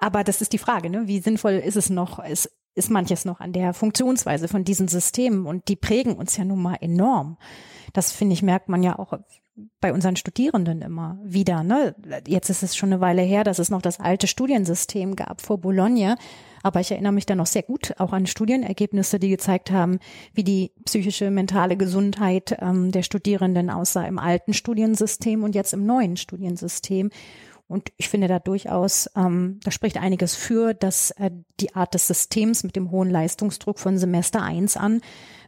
aber das ist die Frage, ne? wie sinnvoll ist es noch, ist, ist manches noch an der Funktionsweise von diesen Systemen und die prägen uns ja nun mal enorm. Das finde ich, merkt man ja auch bei unseren Studierenden immer wieder. Ne? Jetzt ist es schon eine Weile her, dass es noch das alte Studiensystem gab vor Bologna. Aber ich erinnere mich da noch sehr gut auch an Studienergebnisse, die gezeigt haben, wie die psychische, mentale Gesundheit ähm, der Studierenden aussah im alten Studiensystem und jetzt im neuen Studiensystem. Und ich finde da durchaus, ähm, da spricht einiges für, dass äh, die Art des Systems mit dem hohen Leistungsdruck von Semester eins an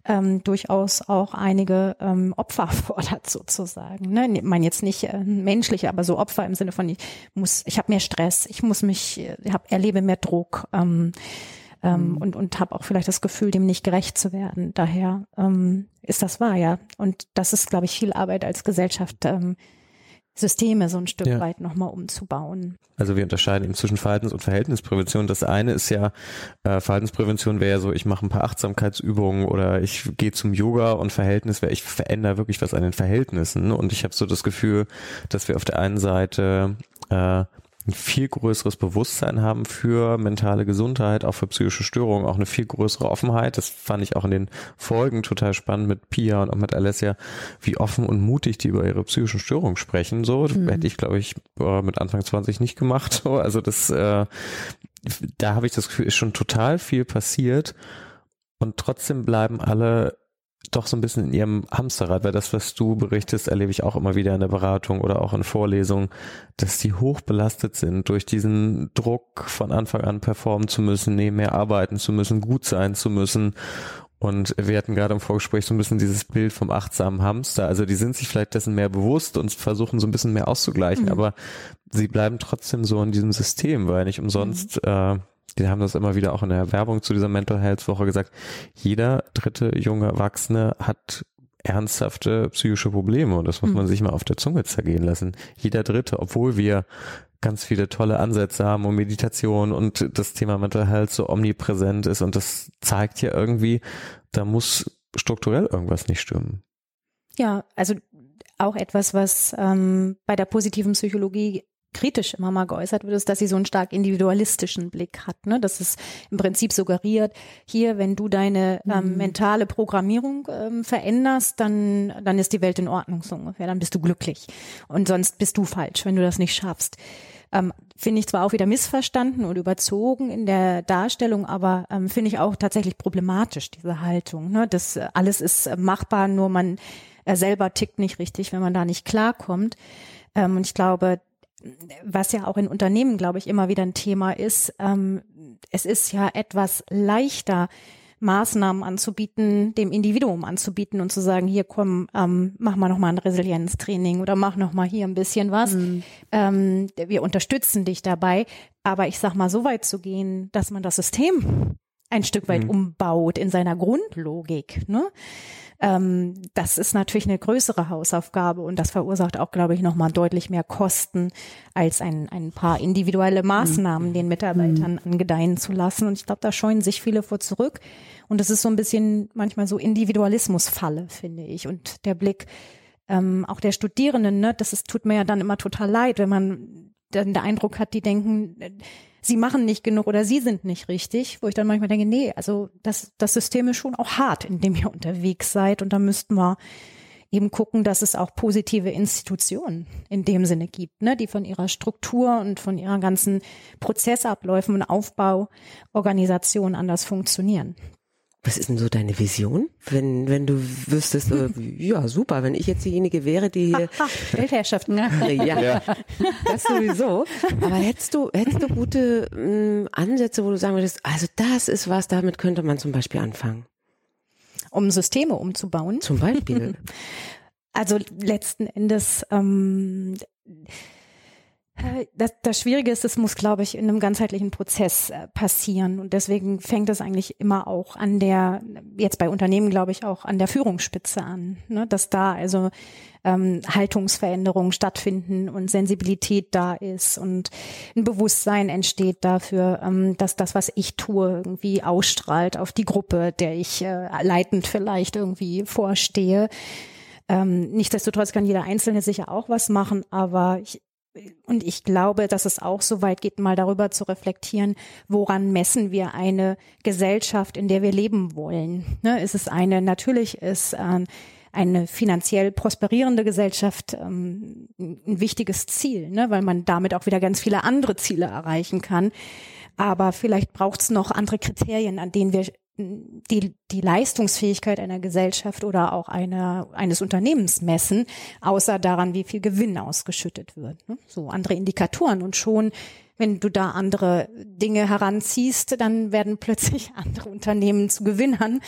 ähm, durchaus auch einige ähm, Opfer [LAUGHS] fordert sozusagen. Ne? Ich meine jetzt nicht äh, menschliche, aber so Opfer im Sinne von ich muss, ich habe mehr Stress, ich muss mich, ich hab, erlebe mehr Druck. Ähm, ähm, mhm. und, und habe auch vielleicht das Gefühl, dem nicht gerecht zu werden. Daher ähm, ist das wahr, ja. Und das ist, glaube ich, viel Arbeit als Gesellschaft, ähm, Systeme so ein Stück ja. weit nochmal umzubauen. Also wir unterscheiden eben zwischen Verhaltens- und Verhältnisprävention. Das eine ist ja, äh, Verhaltensprävention wäre ja so, ich mache ein paar Achtsamkeitsübungen oder ich gehe zum Yoga und Verhältnis wäre, ich verändere wirklich was an den Verhältnissen. Und ich habe so das Gefühl, dass wir auf der einen Seite äh, ein viel größeres Bewusstsein haben für mentale Gesundheit, auch für psychische Störungen, auch eine viel größere Offenheit. Das fand ich auch in den Folgen total spannend mit Pia und auch mit Alessia, wie offen und mutig die über ihre psychischen Störungen sprechen. So mhm. hätte ich, glaube ich, mit Anfang 20 nicht gemacht. So. Also das, äh, da habe ich das Gefühl, ist schon total viel passiert. Und trotzdem bleiben alle doch so ein bisschen in ihrem Hamsterrad, weil das, was du berichtest, erlebe ich auch immer wieder in der Beratung oder auch in Vorlesungen, dass die hoch belastet sind durch diesen Druck von Anfang an performen zu müssen, nebenher arbeiten zu müssen, gut sein zu müssen. Und wir hatten gerade im Vorgespräch so ein bisschen dieses Bild vom achtsamen Hamster. Also die sind sich vielleicht dessen mehr bewusst und versuchen so ein bisschen mehr auszugleichen, mhm. aber sie bleiben trotzdem so in diesem System, weil nicht umsonst mhm. äh, die haben das immer wieder auch in der Werbung zu dieser Mental Health Woche gesagt, jeder dritte junge Erwachsene hat ernsthafte psychische Probleme und das muss man mhm. sich mal auf der Zunge zergehen lassen. Jeder dritte, obwohl wir ganz viele tolle Ansätze haben und Meditation und das Thema Mental Health so omnipräsent ist und das zeigt ja irgendwie, da muss strukturell irgendwas nicht stimmen. Ja, also auch etwas, was ähm, bei der positiven Psychologie kritisch immer mal geäußert wird, ist, dass sie so einen stark individualistischen Blick hat. Ne? Das ist im Prinzip suggeriert, hier, wenn du deine ähm, mhm. mentale Programmierung ähm, veränderst, dann, dann ist die Welt in Ordnung so ungefähr, dann bist du glücklich. Und sonst bist du falsch, wenn du das nicht schaffst. Ähm, finde ich zwar auch wieder missverstanden und überzogen in der Darstellung, aber ähm, finde ich auch tatsächlich problematisch, diese Haltung. Ne? Das äh, alles ist äh, machbar, nur man äh, selber tickt nicht richtig, wenn man da nicht klarkommt. Ähm, und ich glaube, was ja auch in Unternehmen, glaube ich, immer wieder ein Thema ist, ähm, es ist ja etwas leichter, Maßnahmen anzubieten, dem Individuum anzubieten und zu sagen, hier komm, ähm, mach mal noch mal ein Resilienztraining oder mach noch mal hier ein bisschen was. Mhm. Ähm, wir unterstützen dich dabei, aber ich sag mal, so weit zu gehen, dass man das System ein Stück weit mhm. umbaut in seiner Grundlogik. Ne? Ähm, das ist natürlich eine größere Hausaufgabe und das verursacht auch, glaube ich, nochmal deutlich mehr Kosten als ein, ein paar individuelle Maßnahmen mhm. den Mitarbeitern mhm. angedeihen zu lassen. Und ich glaube, da scheuen sich viele vor zurück. Und es ist so ein bisschen manchmal so Individualismusfalle, finde ich. Und der Blick ähm, auch der Studierenden, ne, das ist, tut mir ja dann immer total leid, wenn man dann den Eindruck hat, die denken, sie machen nicht genug oder sie sind nicht richtig, wo ich dann manchmal denke, nee, also das, das System ist schon auch hart, in dem ihr [LAUGHS] unterwegs seid und da müssten wir eben gucken, dass es auch positive Institutionen in dem Sinne gibt, ne, die von ihrer Struktur und von ihrer ganzen Prozessabläufen und Aufbauorganisation anders funktionieren. Was ist denn so deine Vision, wenn, wenn du wüsstest, äh, [LAUGHS] ja super, wenn ich jetzt diejenige wäre, die hier [LAUGHS] Weltherrschaften, ne? [LAUGHS] ja, ja, das sowieso. Aber hättest du, hättest du gute mh, mm, Ansätze, wo du sagen würdest, also das ist was, damit könnte man zum Beispiel anfangen? Um Systeme umzubauen? Zum Beispiel. Also letzten Endes ähm, äh, das, das Schwierige ist, es muss, glaube ich, in einem ganzheitlichen Prozess äh, passieren. Und deswegen fängt es eigentlich immer auch an der, jetzt bei Unternehmen, glaube ich, auch an der Führungsspitze an, ne? dass da also ähm, Haltungsveränderungen stattfinden und Sensibilität da ist und ein Bewusstsein entsteht dafür, ähm, dass das, was ich tue, irgendwie ausstrahlt auf die Gruppe, der ich äh, leitend vielleicht irgendwie vorstehe. Ähm, nichtsdestotrotz kann jeder Einzelne sicher auch was machen, aber ich, und ich glaube, dass es auch so weit geht, mal darüber zu reflektieren, woran messen wir eine Gesellschaft, in der wir leben wollen. Ne, ist es eine, natürlich ist äh, eine finanziell prosperierende Gesellschaft ähm, ein wichtiges Ziel, ne, weil man damit auch wieder ganz viele andere Ziele erreichen kann. Aber vielleicht braucht es noch andere Kriterien, an denen wir die, die Leistungsfähigkeit einer Gesellschaft oder auch einer, eines Unternehmens messen, außer daran, wie viel Gewinn ausgeschüttet wird. Ne? So andere Indikatoren und schon, wenn du da andere Dinge heranziehst, dann werden plötzlich [LAUGHS] andere Unternehmen zu Gewinnern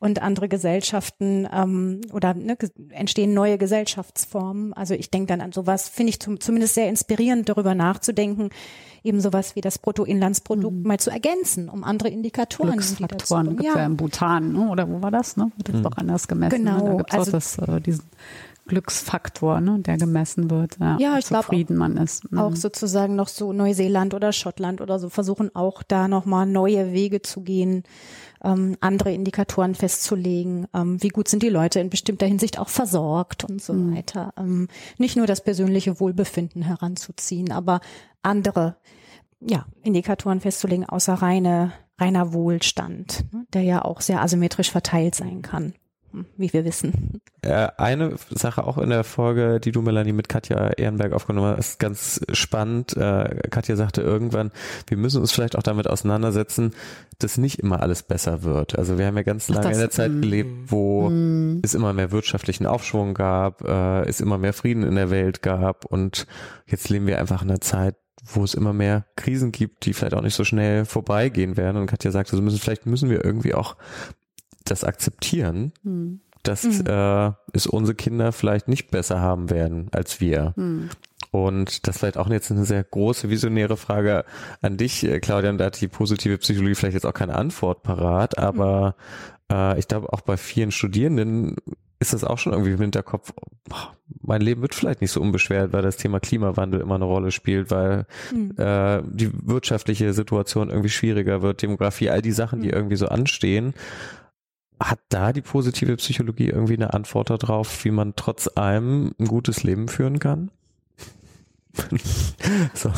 und andere Gesellschaften ähm, oder ne, entstehen neue Gesellschaftsformen. Also ich denke dann an sowas, finde ich zum, zumindest sehr inspirierend, darüber nachzudenken, eben sowas wie das Bruttoinlandsprodukt mhm. mal zu ergänzen, um andere Indikatoren Glücksfaktoren gibt ja. ja im Bhutan, ne? oder wo war das? Ne? Wird jetzt mhm. doch anders gemessen. Genau. Ne? Da gibt's also, auch das, äh, diesen Glücksfaktor, ne, der gemessen wird. Ja, ja ich zufrieden man ist. Mhm. Auch sozusagen noch so Neuseeland oder Schottland oder so versuchen auch da nochmal neue Wege zu gehen, ähm, andere Indikatoren festzulegen. Ähm, wie gut sind die Leute in bestimmter Hinsicht auch versorgt und so mhm. weiter. Ähm, nicht nur das persönliche Wohlbefinden heranzuziehen, aber andere ja, Indikatoren festzulegen, außer reine, reiner Wohlstand, ne, der ja auch sehr asymmetrisch verteilt sein kann wie wir wissen. Eine Sache auch in der Folge, die du, Melanie, mit Katja Ehrenberg aufgenommen hast, ist ganz spannend. Äh, Katja sagte irgendwann, wir müssen uns vielleicht auch damit auseinandersetzen, dass nicht immer alles besser wird. Also wir haben ja ganz lange Ach, in der Zeit gelebt, wo mm. es immer mehr wirtschaftlichen Aufschwung gab, äh, es immer mehr Frieden in der Welt gab und jetzt leben wir einfach in einer Zeit, wo es immer mehr Krisen gibt, die vielleicht auch nicht so schnell vorbeigehen werden. Und Katja sagte, also müssen, vielleicht müssen wir irgendwie auch das akzeptieren, hm. dass mhm. äh, es unsere Kinder vielleicht nicht besser haben werden als wir. Mhm. Und das vielleicht auch jetzt eine sehr große visionäre Frage an dich, äh, Claudia, und da hat die positive Psychologie vielleicht jetzt auch keine Antwort parat, aber mhm. äh, ich glaube auch bei vielen Studierenden ist das auch schon irgendwie im Hinterkopf, mein Leben wird vielleicht nicht so unbeschwert, weil das Thema Klimawandel immer eine Rolle spielt, weil mhm. äh, die wirtschaftliche Situation irgendwie schwieriger wird, Demografie, all die Sachen, die hm. irgendwie so anstehen hat da die positive Psychologie irgendwie eine Antwort darauf, wie man trotz allem ein gutes Leben führen kann? [LAUGHS] so.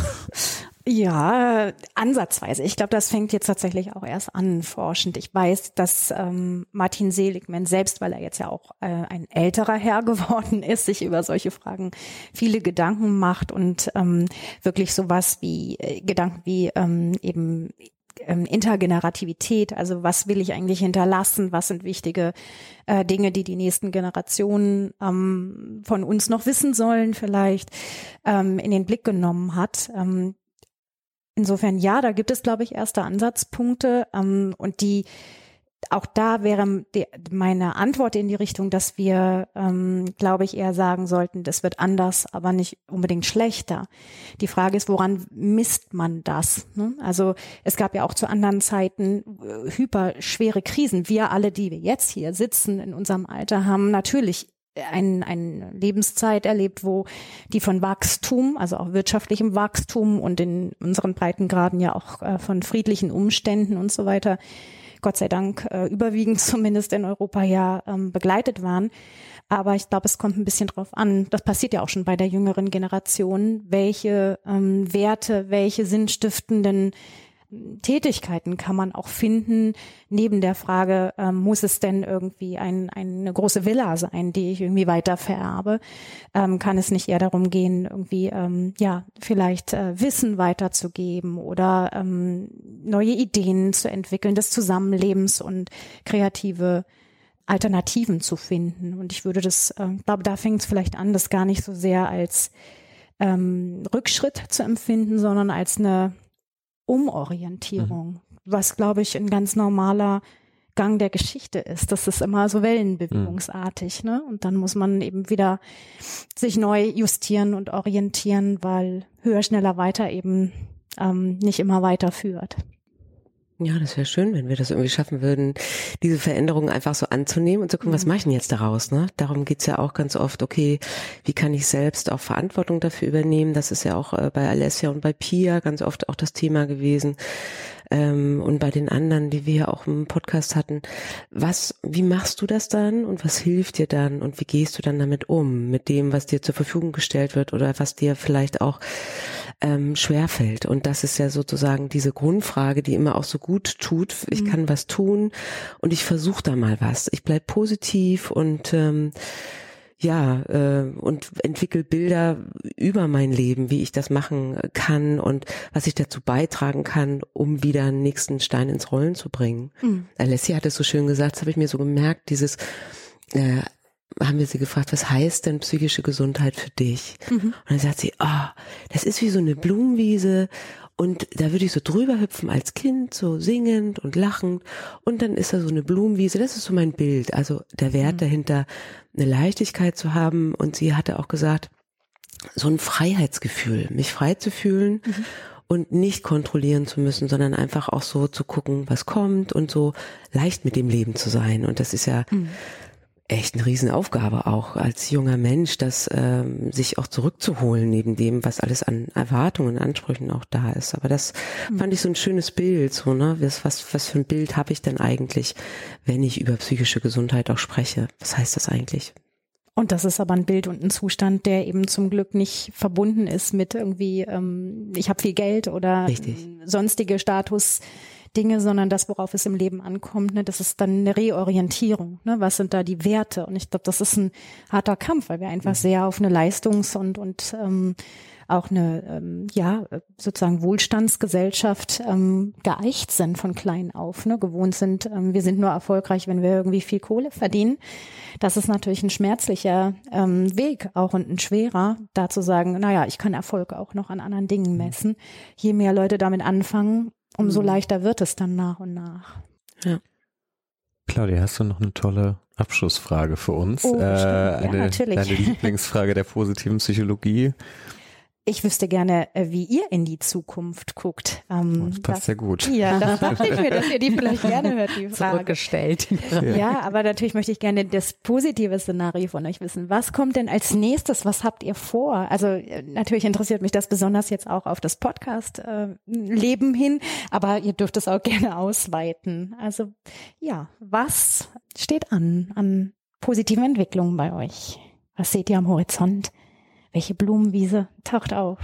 Ja, ansatzweise. Ich glaube, das fängt jetzt tatsächlich auch erst an, forschend. Ich weiß, dass ähm, Martin Seligman selbst, weil er jetzt ja auch äh, ein älterer Herr [LAUGHS] geworden ist, sich über solche Fragen viele Gedanken macht und ähm, wirklich sowas wie äh, Gedanken wie ähm, eben ähm, Intergenerativität, also was will ich eigentlich hinterlassen, was sind wichtige äh, Dinge, die die nächsten Generationen ähm, von uns noch wissen sollen, vielleicht ähm, in den Blick genommen hat. Ähm, insofern ja, da gibt es, glaube ich, erste Ansatzpunkte ähm, und die auch da wäre die, meine Antwort in die Richtung, dass wir, ähm, glaube ich, eher sagen sollten, das wird anders, aber nicht unbedingt schlechter. Die Frage ist, woran misst man das? Ne? Also es gab ja auch zu anderen Zeiten äh, hyperschwere Krisen. Wir alle, die wir jetzt hier sitzen in unserem Alter, haben natürlich ein, eine Lebenszeit erlebt, wo die von Wachstum, also auch wirtschaftlichem Wachstum und in unseren Breitengraden ja auch äh, von friedlichen Umständen und so weiter Gott sei Dank äh, überwiegend [LAUGHS] zumindest in Europa ja ähm, begleitet waren. Aber ich glaube, es kommt ein bisschen drauf an. Das passiert ja auch schon bei der jüngeren Generation, welche ähm, Werte, welche sinnstiftenden Tätigkeiten kann man auch finden, neben der Frage, ähm, muss es denn irgendwie ein, eine große Villa sein, die ich irgendwie weiter vererbe? Ähm, kann es nicht eher darum gehen, irgendwie, ähm, ja, vielleicht äh, Wissen weiterzugeben oder ähm, neue Ideen zu entwickeln, des Zusammenlebens und kreative Alternativen zu finden? Und ich würde das, äh, glaube, da fängt es vielleicht an, das gar nicht so sehr als ähm, Rückschritt zu empfinden, sondern als eine Umorientierung, mhm. was, glaube ich, ein ganz normaler Gang der Geschichte ist. Das ist immer so wellenbewegungsartig, mhm. ne? Und dann muss man eben wieder sich neu justieren und orientieren, weil höher, schneller, weiter eben ähm, nicht immer weiterführt. Ja, das wäre schön, wenn wir das irgendwie schaffen würden, diese Veränderungen einfach so anzunehmen und zu gucken, mhm. was mache ich denn jetzt daraus? Ne? Darum geht's ja auch ganz oft, okay, wie kann ich selbst auch Verantwortung dafür übernehmen? Das ist ja auch äh, bei Alessia und bei Pia ganz oft auch das Thema gewesen ähm, und bei den anderen, die wir ja auch im Podcast hatten. Was, wie machst du das dann und was hilft dir dann und wie gehst du dann damit um, mit dem, was dir zur Verfügung gestellt wird oder was dir vielleicht auch ähm, schwerfällt? Und das ist ja sozusagen diese Grundfrage, die immer auch so gut tut. Ich mhm. kann was tun und ich versuche da mal was. Ich bleib positiv und ähm, ja, äh, und entwickle Bilder über mein Leben, wie ich das machen kann und was ich dazu beitragen kann, um wieder einen nächsten Stein ins Rollen zu bringen. Mhm. Alessia hat es so schön gesagt, das habe ich mir so gemerkt, dieses äh, haben wir sie gefragt, was heißt denn psychische Gesundheit für dich? Mhm. Und dann sagt sie, ah, oh, das ist wie so eine Blumenwiese und da würde ich so drüber hüpfen als Kind, so singend und lachend. Und dann ist da so eine Blumenwiese. Das ist so mein Bild. Also der Wert mhm. dahinter, eine Leichtigkeit zu haben. Und sie hatte auch gesagt, so ein Freiheitsgefühl, mich frei zu fühlen. Mhm und nicht kontrollieren zu müssen, sondern einfach auch so zu gucken, was kommt und so leicht mit dem Leben zu sein. Und das ist ja mhm echt eine Riesenaufgabe auch als junger Mensch, das ähm, sich auch zurückzuholen neben dem, was alles an Erwartungen, Ansprüchen auch da ist. Aber das mhm. fand ich so ein schönes Bild, so ne, was was, was für ein Bild habe ich denn eigentlich, wenn ich über psychische Gesundheit auch spreche? Was heißt das eigentlich? Und das ist aber ein Bild und ein Zustand, der eben zum Glück nicht verbunden ist mit irgendwie, ähm, ich habe viel Geld oder Richtig. sonstige Status. Dinge, sondern das, worauf es im Leben ankommt, ne, das ist dann eine Reorientierung. Ne? Was sind da die Werte? Und ich glaube, das ist ein harter Kampf, weil wir einfach mhm. sehr auf eine Leistungs- und, und ähm, auch eine ähm, ja sozusagen Wohlstandsgesellschaft ähm, geeicht sind von klein auf, ne, gewohnt sind. Ähm, wir sind nur erfolgreich, wenn wir irgendwie viel Kohle verdienen. Das ist natürlich ein schmerzlicher ähm, Weg auch und ein schwerer, da zu sagen, naja, ich kann Erfolg auch noch an anderen Dingen mhm. messen. Je mehr Leute damit anfangen, umso mhm. leichter wird es dann nach und nach. Ja. Claudia, hast du noch eine tolle Abschlussfrage für uns? Oh, äh, eine, ja, natürlich. Deine Lieblingsfrage der positiven Psychologie. Ich wüsste gerne, äh, wie ihr in die Zukunft guckt. Ähm, das passt das, sehr gut. Ja, das [LAUGHS] dachte ich mir, dass ihr die vielleicht gerne hört, die Frage. Zurückgestellt. Ja. ja, aber natürlich möchte ich gerne das positive Szenario von euch wissen. Was kommt denn als nächstes? Was habt ihr vor? Also äh, natürlich interessiert mich das besonders jetzt auch auf das Podcast-Leben äh, hin, aber ihr dürft es auch gerne ausweiten. Also ja, was steht an, an positiven Entwicklungen bei euch? Was seht ihr am Horizont? Welche Blumenwiese taucht auf?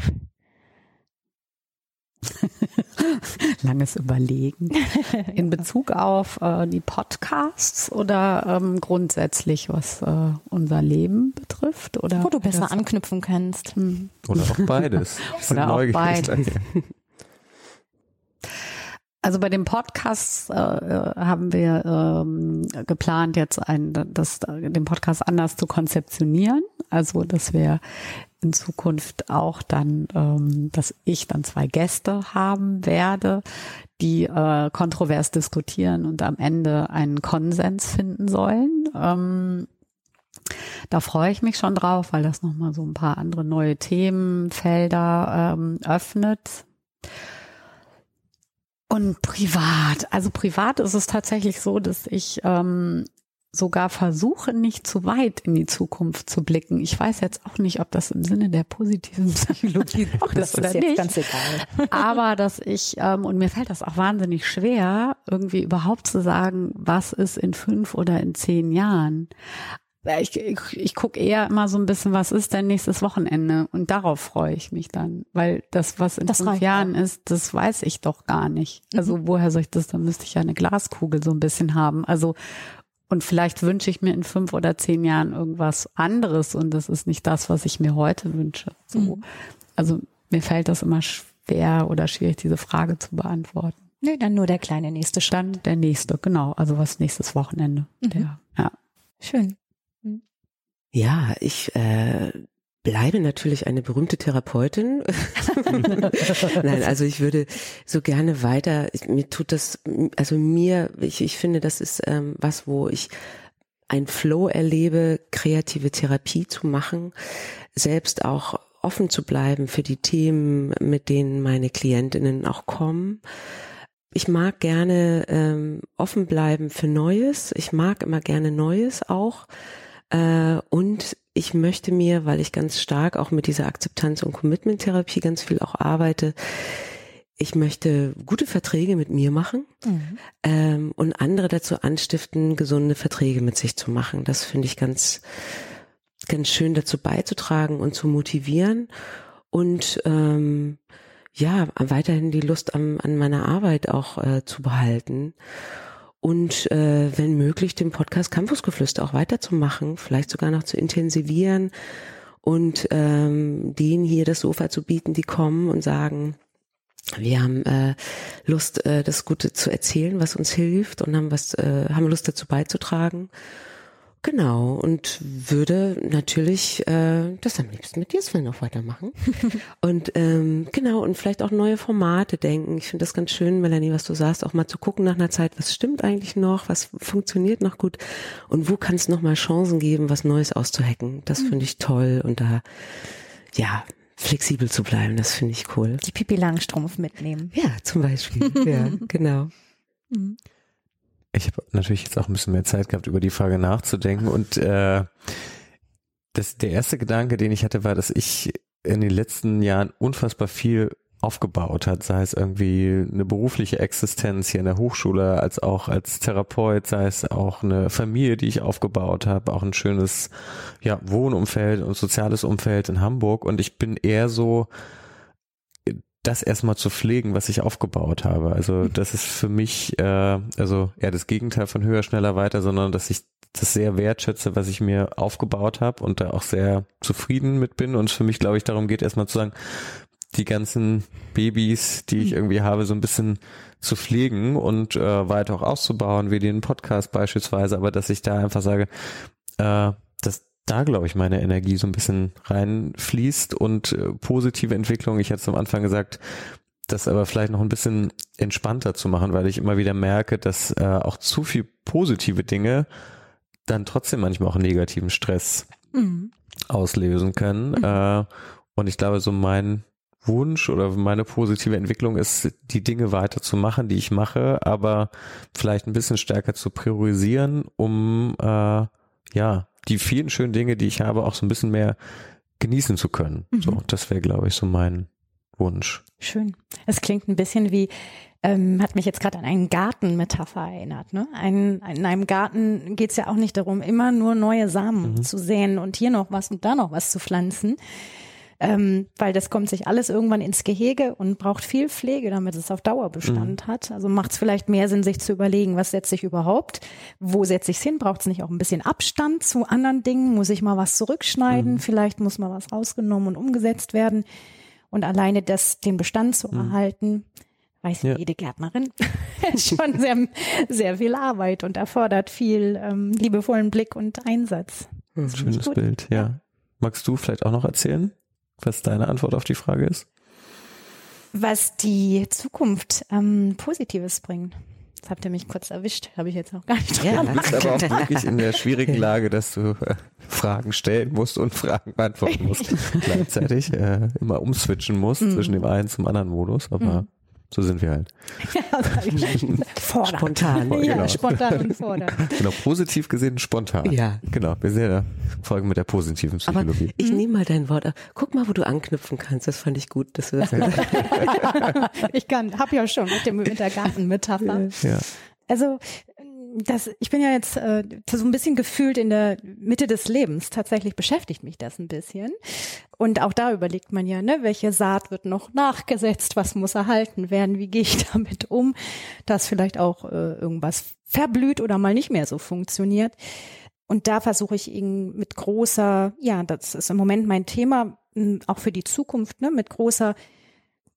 [LAUGHS] Langes Überlegen. [LAUGHS] In Bezug auf äh, die Podcasts oder ähm, grundsätzlich, was äh, unser Leben betrifft? Oder Wo du besser anknüpfen kannst. Hm. Oder auch beides. [LAUGHS] oder auch beides. Also bei dem Podcast äh, äh, haben wir ähm, geplant, jetzt ein, das, den Podcast anders zu konzeptionieren. Also dass wir in Zukunft auch dann, ähm, dass ich dann zwei Gäste haben werde, die äh, kontrovers diskutieren und am Ende einen Konsens finden sollen. Ähm, da freue ich mich schon drauf, weil das nochmal so ein paar andere neue Themenfelder ähm, öffnet. Und privat, also privat ist es tatsächlich so, dass ich ähm, sogar versuche, nicht zu weit in die Zukunft zu blicken. Ich weiß jetzt auch nicht, ob das im Sinne der positiven [LAUGHS] Psychologie auch das ist oder jetzt nicht. ganz egal. [LAUGHS] Aber dass ich, ähm, und mir fällt das auch wahnsinnig schwer, irgendwie überhaupt zu sagen, was ist in fünf oder in zehn Jahren ich, ich, ich gucke eher immer so ein bisschen, was ist denn nächstes Wochenende? Und darauf freue ich mich dann. Weil das, was in das fünf Jahren auch. ist, das weiß ich doch gar nicht. Also mhm. woher soll ich das? Dann müsste ich ja eine Glaskugel so ein bisschen haben. Also und vielleicht wünsche ich mir in fünf oder zehn Jahren irgendwas anderes und das ist nicht das, was ich mir heute wünsche. So. Mhm. Also mir fällt das immer schwer oder schwierig, diese Frage zu beantworten. Nee, dann nur der kleine nächste Schritt. Dann der nächste, genau. Also was nächstes Wochenende. Mhm. Der, ja. Schön. Ja, ich äh, bleibe natürlich eine berühmte Therapeutin. [LAUGHS] Nein, also ich würde so gerne weiter, ich, mir tut das, also mir, ich, ich finde, das ist ähm, was, wo ich ein Flow erlebe, kreative Therapie zu machen, selbst auch offen zu bleiben für die Themen, mit denen meine Klientinnen auch kommen. Ich mag gerne ähm, offen bleiben für Neues. Ich mag immer gerne Neues auch. Äh, und ich möchte mir, weil ich ganz stark auch mit dieser Akzeptanz- und Commitment-Therapie ganz viel auch arbeite, ich möchte gute Verträge mit mir machen mhm. ähm, und andere dazu anstiften, gesunde Verträge mit sich zu machen. Das finde ich ganz, ganz schön dazu beizutragen und zu motivieren und ähm, ja, weiterhin die Lust an, an meiner Arbeit auch äh, zu behalten und äh, wenn möglich den Podcast Campusgeflüster auch weiterzumachen, vielleicht sogar noch zu intensivieren und ähm, denen hier das Sofa zu bieten, die kommen und sagen, wir haben äh, Lust, äh, das Gute zu erzählen, was uns hilft und haben was, äh, haben Lust dazu beizutragen. Genau, und würde natürlich äh, das am liebsten mit dir, Sven, noch weitermachen. [LAUGHS] und ähm, genau, und vielleicht auch neue Formate denken. Ich finde das ganz schön, Melanie, was du sagst, auch mal zu gucken nach einer Zeit, was stimmt eigentlich noch, was funktioniert noch gut und wo kann es nochmal Chancen geben, was Neues auszuhacken. Das mhm. finde ich toll und da, ja, flexibel zu bleiben, das finde ich cool. Die Pipi Langstrumpf mitnehmen. Ja, zum Beispiel. ja, [LAUGHS] genau. Mhm. Ich habe natürlich jetzt auch ein bisschen mehr Zeit gehabt, über die Frage nachzudenken. Und äh, das, der erste Gedanke, den ich hatte, war, dass ich in den letzten Jahren unfassbar viel aufgebaut hat, sei es irgendwie eine berufliche Existenz hier in der Hochschule, als auch als Therapeut, sei es auch eine Familie, die ich aufgebaut habe, auch ein schönes ja, Wohnumfeld und soziales Umfeld in Hamburg. Und ich bin eher so, das erstmal zu pflegen, was ich aufgebaut habe. Also mhm. das ist für mich äh, also eher das Gegenteil von höher, schneller, weiter, sondern dass ich das sehr wertschätze, was ich mir aufgebaut habe und da auch sehr zufrieden mit bin. Und für mich, glaube ich, darum geht erstmal zu sagen, die ganzen Babys, die ich mhm. irgendwie habe, so ein bisschen zu pflegen und äh, weiter auch auszubauen, wie den Podcast beispielsweise, aber dass ich da einfach sage, äh, dass da, glaube ich, meine Energie so ein bisschen reinfließt und äh, positive Entwicklung. Ich hatte es am Anfang gesagt, das aber vielleicht noch ein bisschen entspannter zu machen, weil ich immer wieder merke, dass äh, auch zu viel positive Dinge dann trotzdem manchmal auch negativen Stress mhm. auslösen können. Mhm. Äh, und ich glaube, so mein Wunsch oder meine positive Entwicklung ist, die Dinge weiterzumachen, die ich mache, aber vielleicht ein bisschen stärker zu priorisieren, um äh, ja die vielen schönen Dinge, die ich habe, auch so ein bisschen mehr genießen zu können. Mhm. So, das wäre, glaube ich, so mein Wunsch. Schön. Es klingt ein bisschen wie, ähm, hat mich jetzt gerade an einen Gartenmetapher erinnert. Ne? Ein, in einem Garten geht es ja auch nicht darum, immer nur neue Samen mhm. zu säen und hier noch was und da noch was zu pflanzen, ähm, weil das kommt sich alles irgendwann ins Gehege und braucht viel Pflege, damit es auf Dauerbestand mhm. hat. Also macht es vielleicht mehr Sinn, sich zu überlegen, was setze ich überhaupt, wo setze ich es hin, braucht es nicht auch ein bisschen Abstand zu anderen Dingen, muss ich mal was zurückschneiden, mhm. vielleicht muss mal was rausgenommen und umgesetzt werden und alleine das, den Bestand zu mhm. erhalten, weiß ja. jede Gärtnerin, [LAUGHS] ist schon sehr, sehr viel Arbeit und erfordert viel ähm, liebevollen Blick und Einsatz. Schönes Bild, ja. Magst du vielleicht auch noch erzählen? Was deine Antwort auf die Frage ist? Was die Zukunft ähm, Positives bringt. Das habt ihr mich kurz erwischt, habe ich jetzt noch gar nicht ja, Du bist aber auch wirklich in der schwierigen [LAUGHS] Lage, dass du äh, Fragen stellen musst und Fragen beantworten musst. [LAUGHS] Gleichzeitig äh, immer umswitchen musst mm. zwischen dem einen zum anderen Modus. Aber mm. So sind wir halt. [LAUGHS] Ja, Spontan. Ja, genau. spontan und fordern. Genau, positiv gesehen spontan. Ja. Genau, wir sehen ja Folgen mit der positiven Psychologie. Aber ich nehme mal dein Wort. Guck mal, wo du anknüpfen kannst. Das fand ich gut. Dass du das [LAUGHS] ich kann, hab ja schon mit, dem, mit der Gartenmetapher. Ja. Also das, ich bin ja jetzt äh, so ein bisschen gefühlt in der Mitte des Lebens. Tatsächlich beschäftigt mich das ein bisschen. Und auch da überlegt man ja, ne, welche Saat wird noch nachgesetzt, was muss erhalten werden, wie gehe ich [LAUGHS] damit um, dass vielleicht auch äh, irgendwas verblüht oder mal nicht mehr so funktioniert. Und da versuche ich ihn mit großer, ja, das ist im Moment mein Thema, auch für die Zukunft, ne, mit großer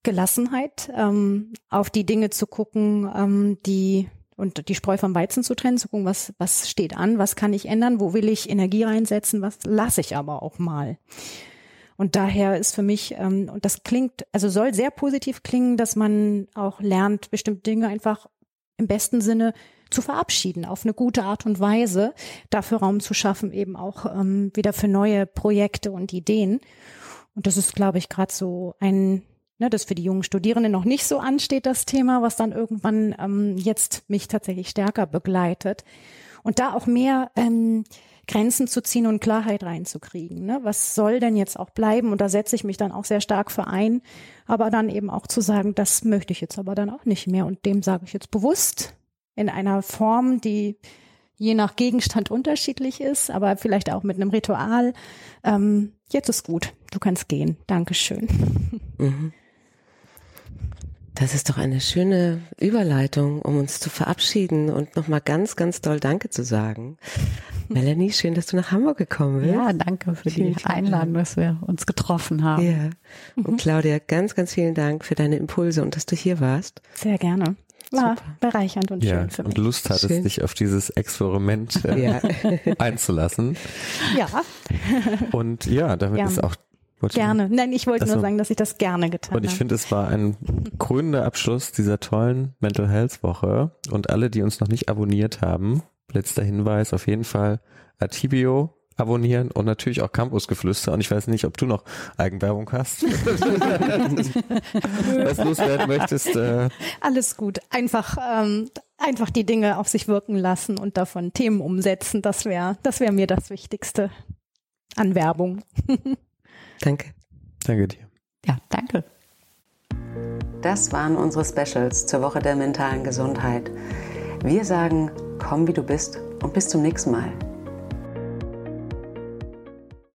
Gelassenheit ähm, auf die Dinge zu gucken, ähm, die und die Spreu vom Weizen zu trennen, zu gucken, was, was steht an, was kann ich ändern, wo will ich Energie reinsetzen, was lasse ich aber auch mal. Und daher ist für mich, ähm, und das klingt, also soll sehr positiv klingen, dass man auch lernt, bestimmte Dinge einfach im besten Sinne zu verabschieden, auf eine gute Art und Weise, dafür Raum zu schaffen, eben auch ähm, wieder für neue Projekte und Ideen. Und das ist, glaube ich, gerade so ein ne, das für die jungen Studierenden noch nicht so ansteht, das Thema, was dann irgendwann ähm, jetzt mich tatsächlich stärker begleitet. Und da auch mehr ähm, Grenzen zu ziehen und Klarheit reinzukriegen. Ne? Was soll denn jetzt auch bleiben? Und da setze ich mich dann auch sehr stark für ein, aber dann eben auch zu sagen, das möchte ich jetzt aber dann auch nicht mehr. Und dem sage ich jetzt bewusst in einer Form, die je nach Gegenstand unterschiedlich ist, aber vielleicht auch mit einem Ritual. Ähm, jetzt ist gut, du kannst gehen. Dankeschön. Mhm. Das ist doch eine schöne Überleitung, um uns zu verabschieden und nochmal ganz, ganz doll Danke zu sagen. Melanie, schön, dass du nach Hamburg gekommen bist. Ja, danke für vielen die Einladung, dass wir uns getroffen haben. Ja. Und. Claudia, ganz, ganz vielen Dank für deine Impulse und dass du hier warst. Sehr gerne. War Super. bereichernd und ja, schön für mich. Und Lust hattest, schön. dich auf dieses Experiment äh, ja. [LAUGHS] einzulassen. Ja. Und ja, damit ja. ist auch gerne. Nein, ich wollte nur sagen, dass ich das gerne getan habe. Und ich finde, es war ein krönender Abschluss dieser tollen Mental Health Woche. Und alle, die uns noch nicht abonniert haben, letzter Hinweis auf jeden Fall Atibio abonnieren und natürlich auch Campusgeflüster. Und ich weiß nicht, ob du noch Eigenwerbung hast. [LAUGHS] Was loswerden möchtest. Äh. Alles gut. Einfach ähm, einfach die Dinge auf sich wirken lassen und davon Themen umsetzen. Das wäre, das wäre mir das Wichtigste an Werbung. [LAUGHS] Danke. Danke dir. Ja, danke. Das waren unsere Specials zur Woche der mentalen Gesundheit. Wir sagen, komm wie du bist und bis zum nächsten Mal.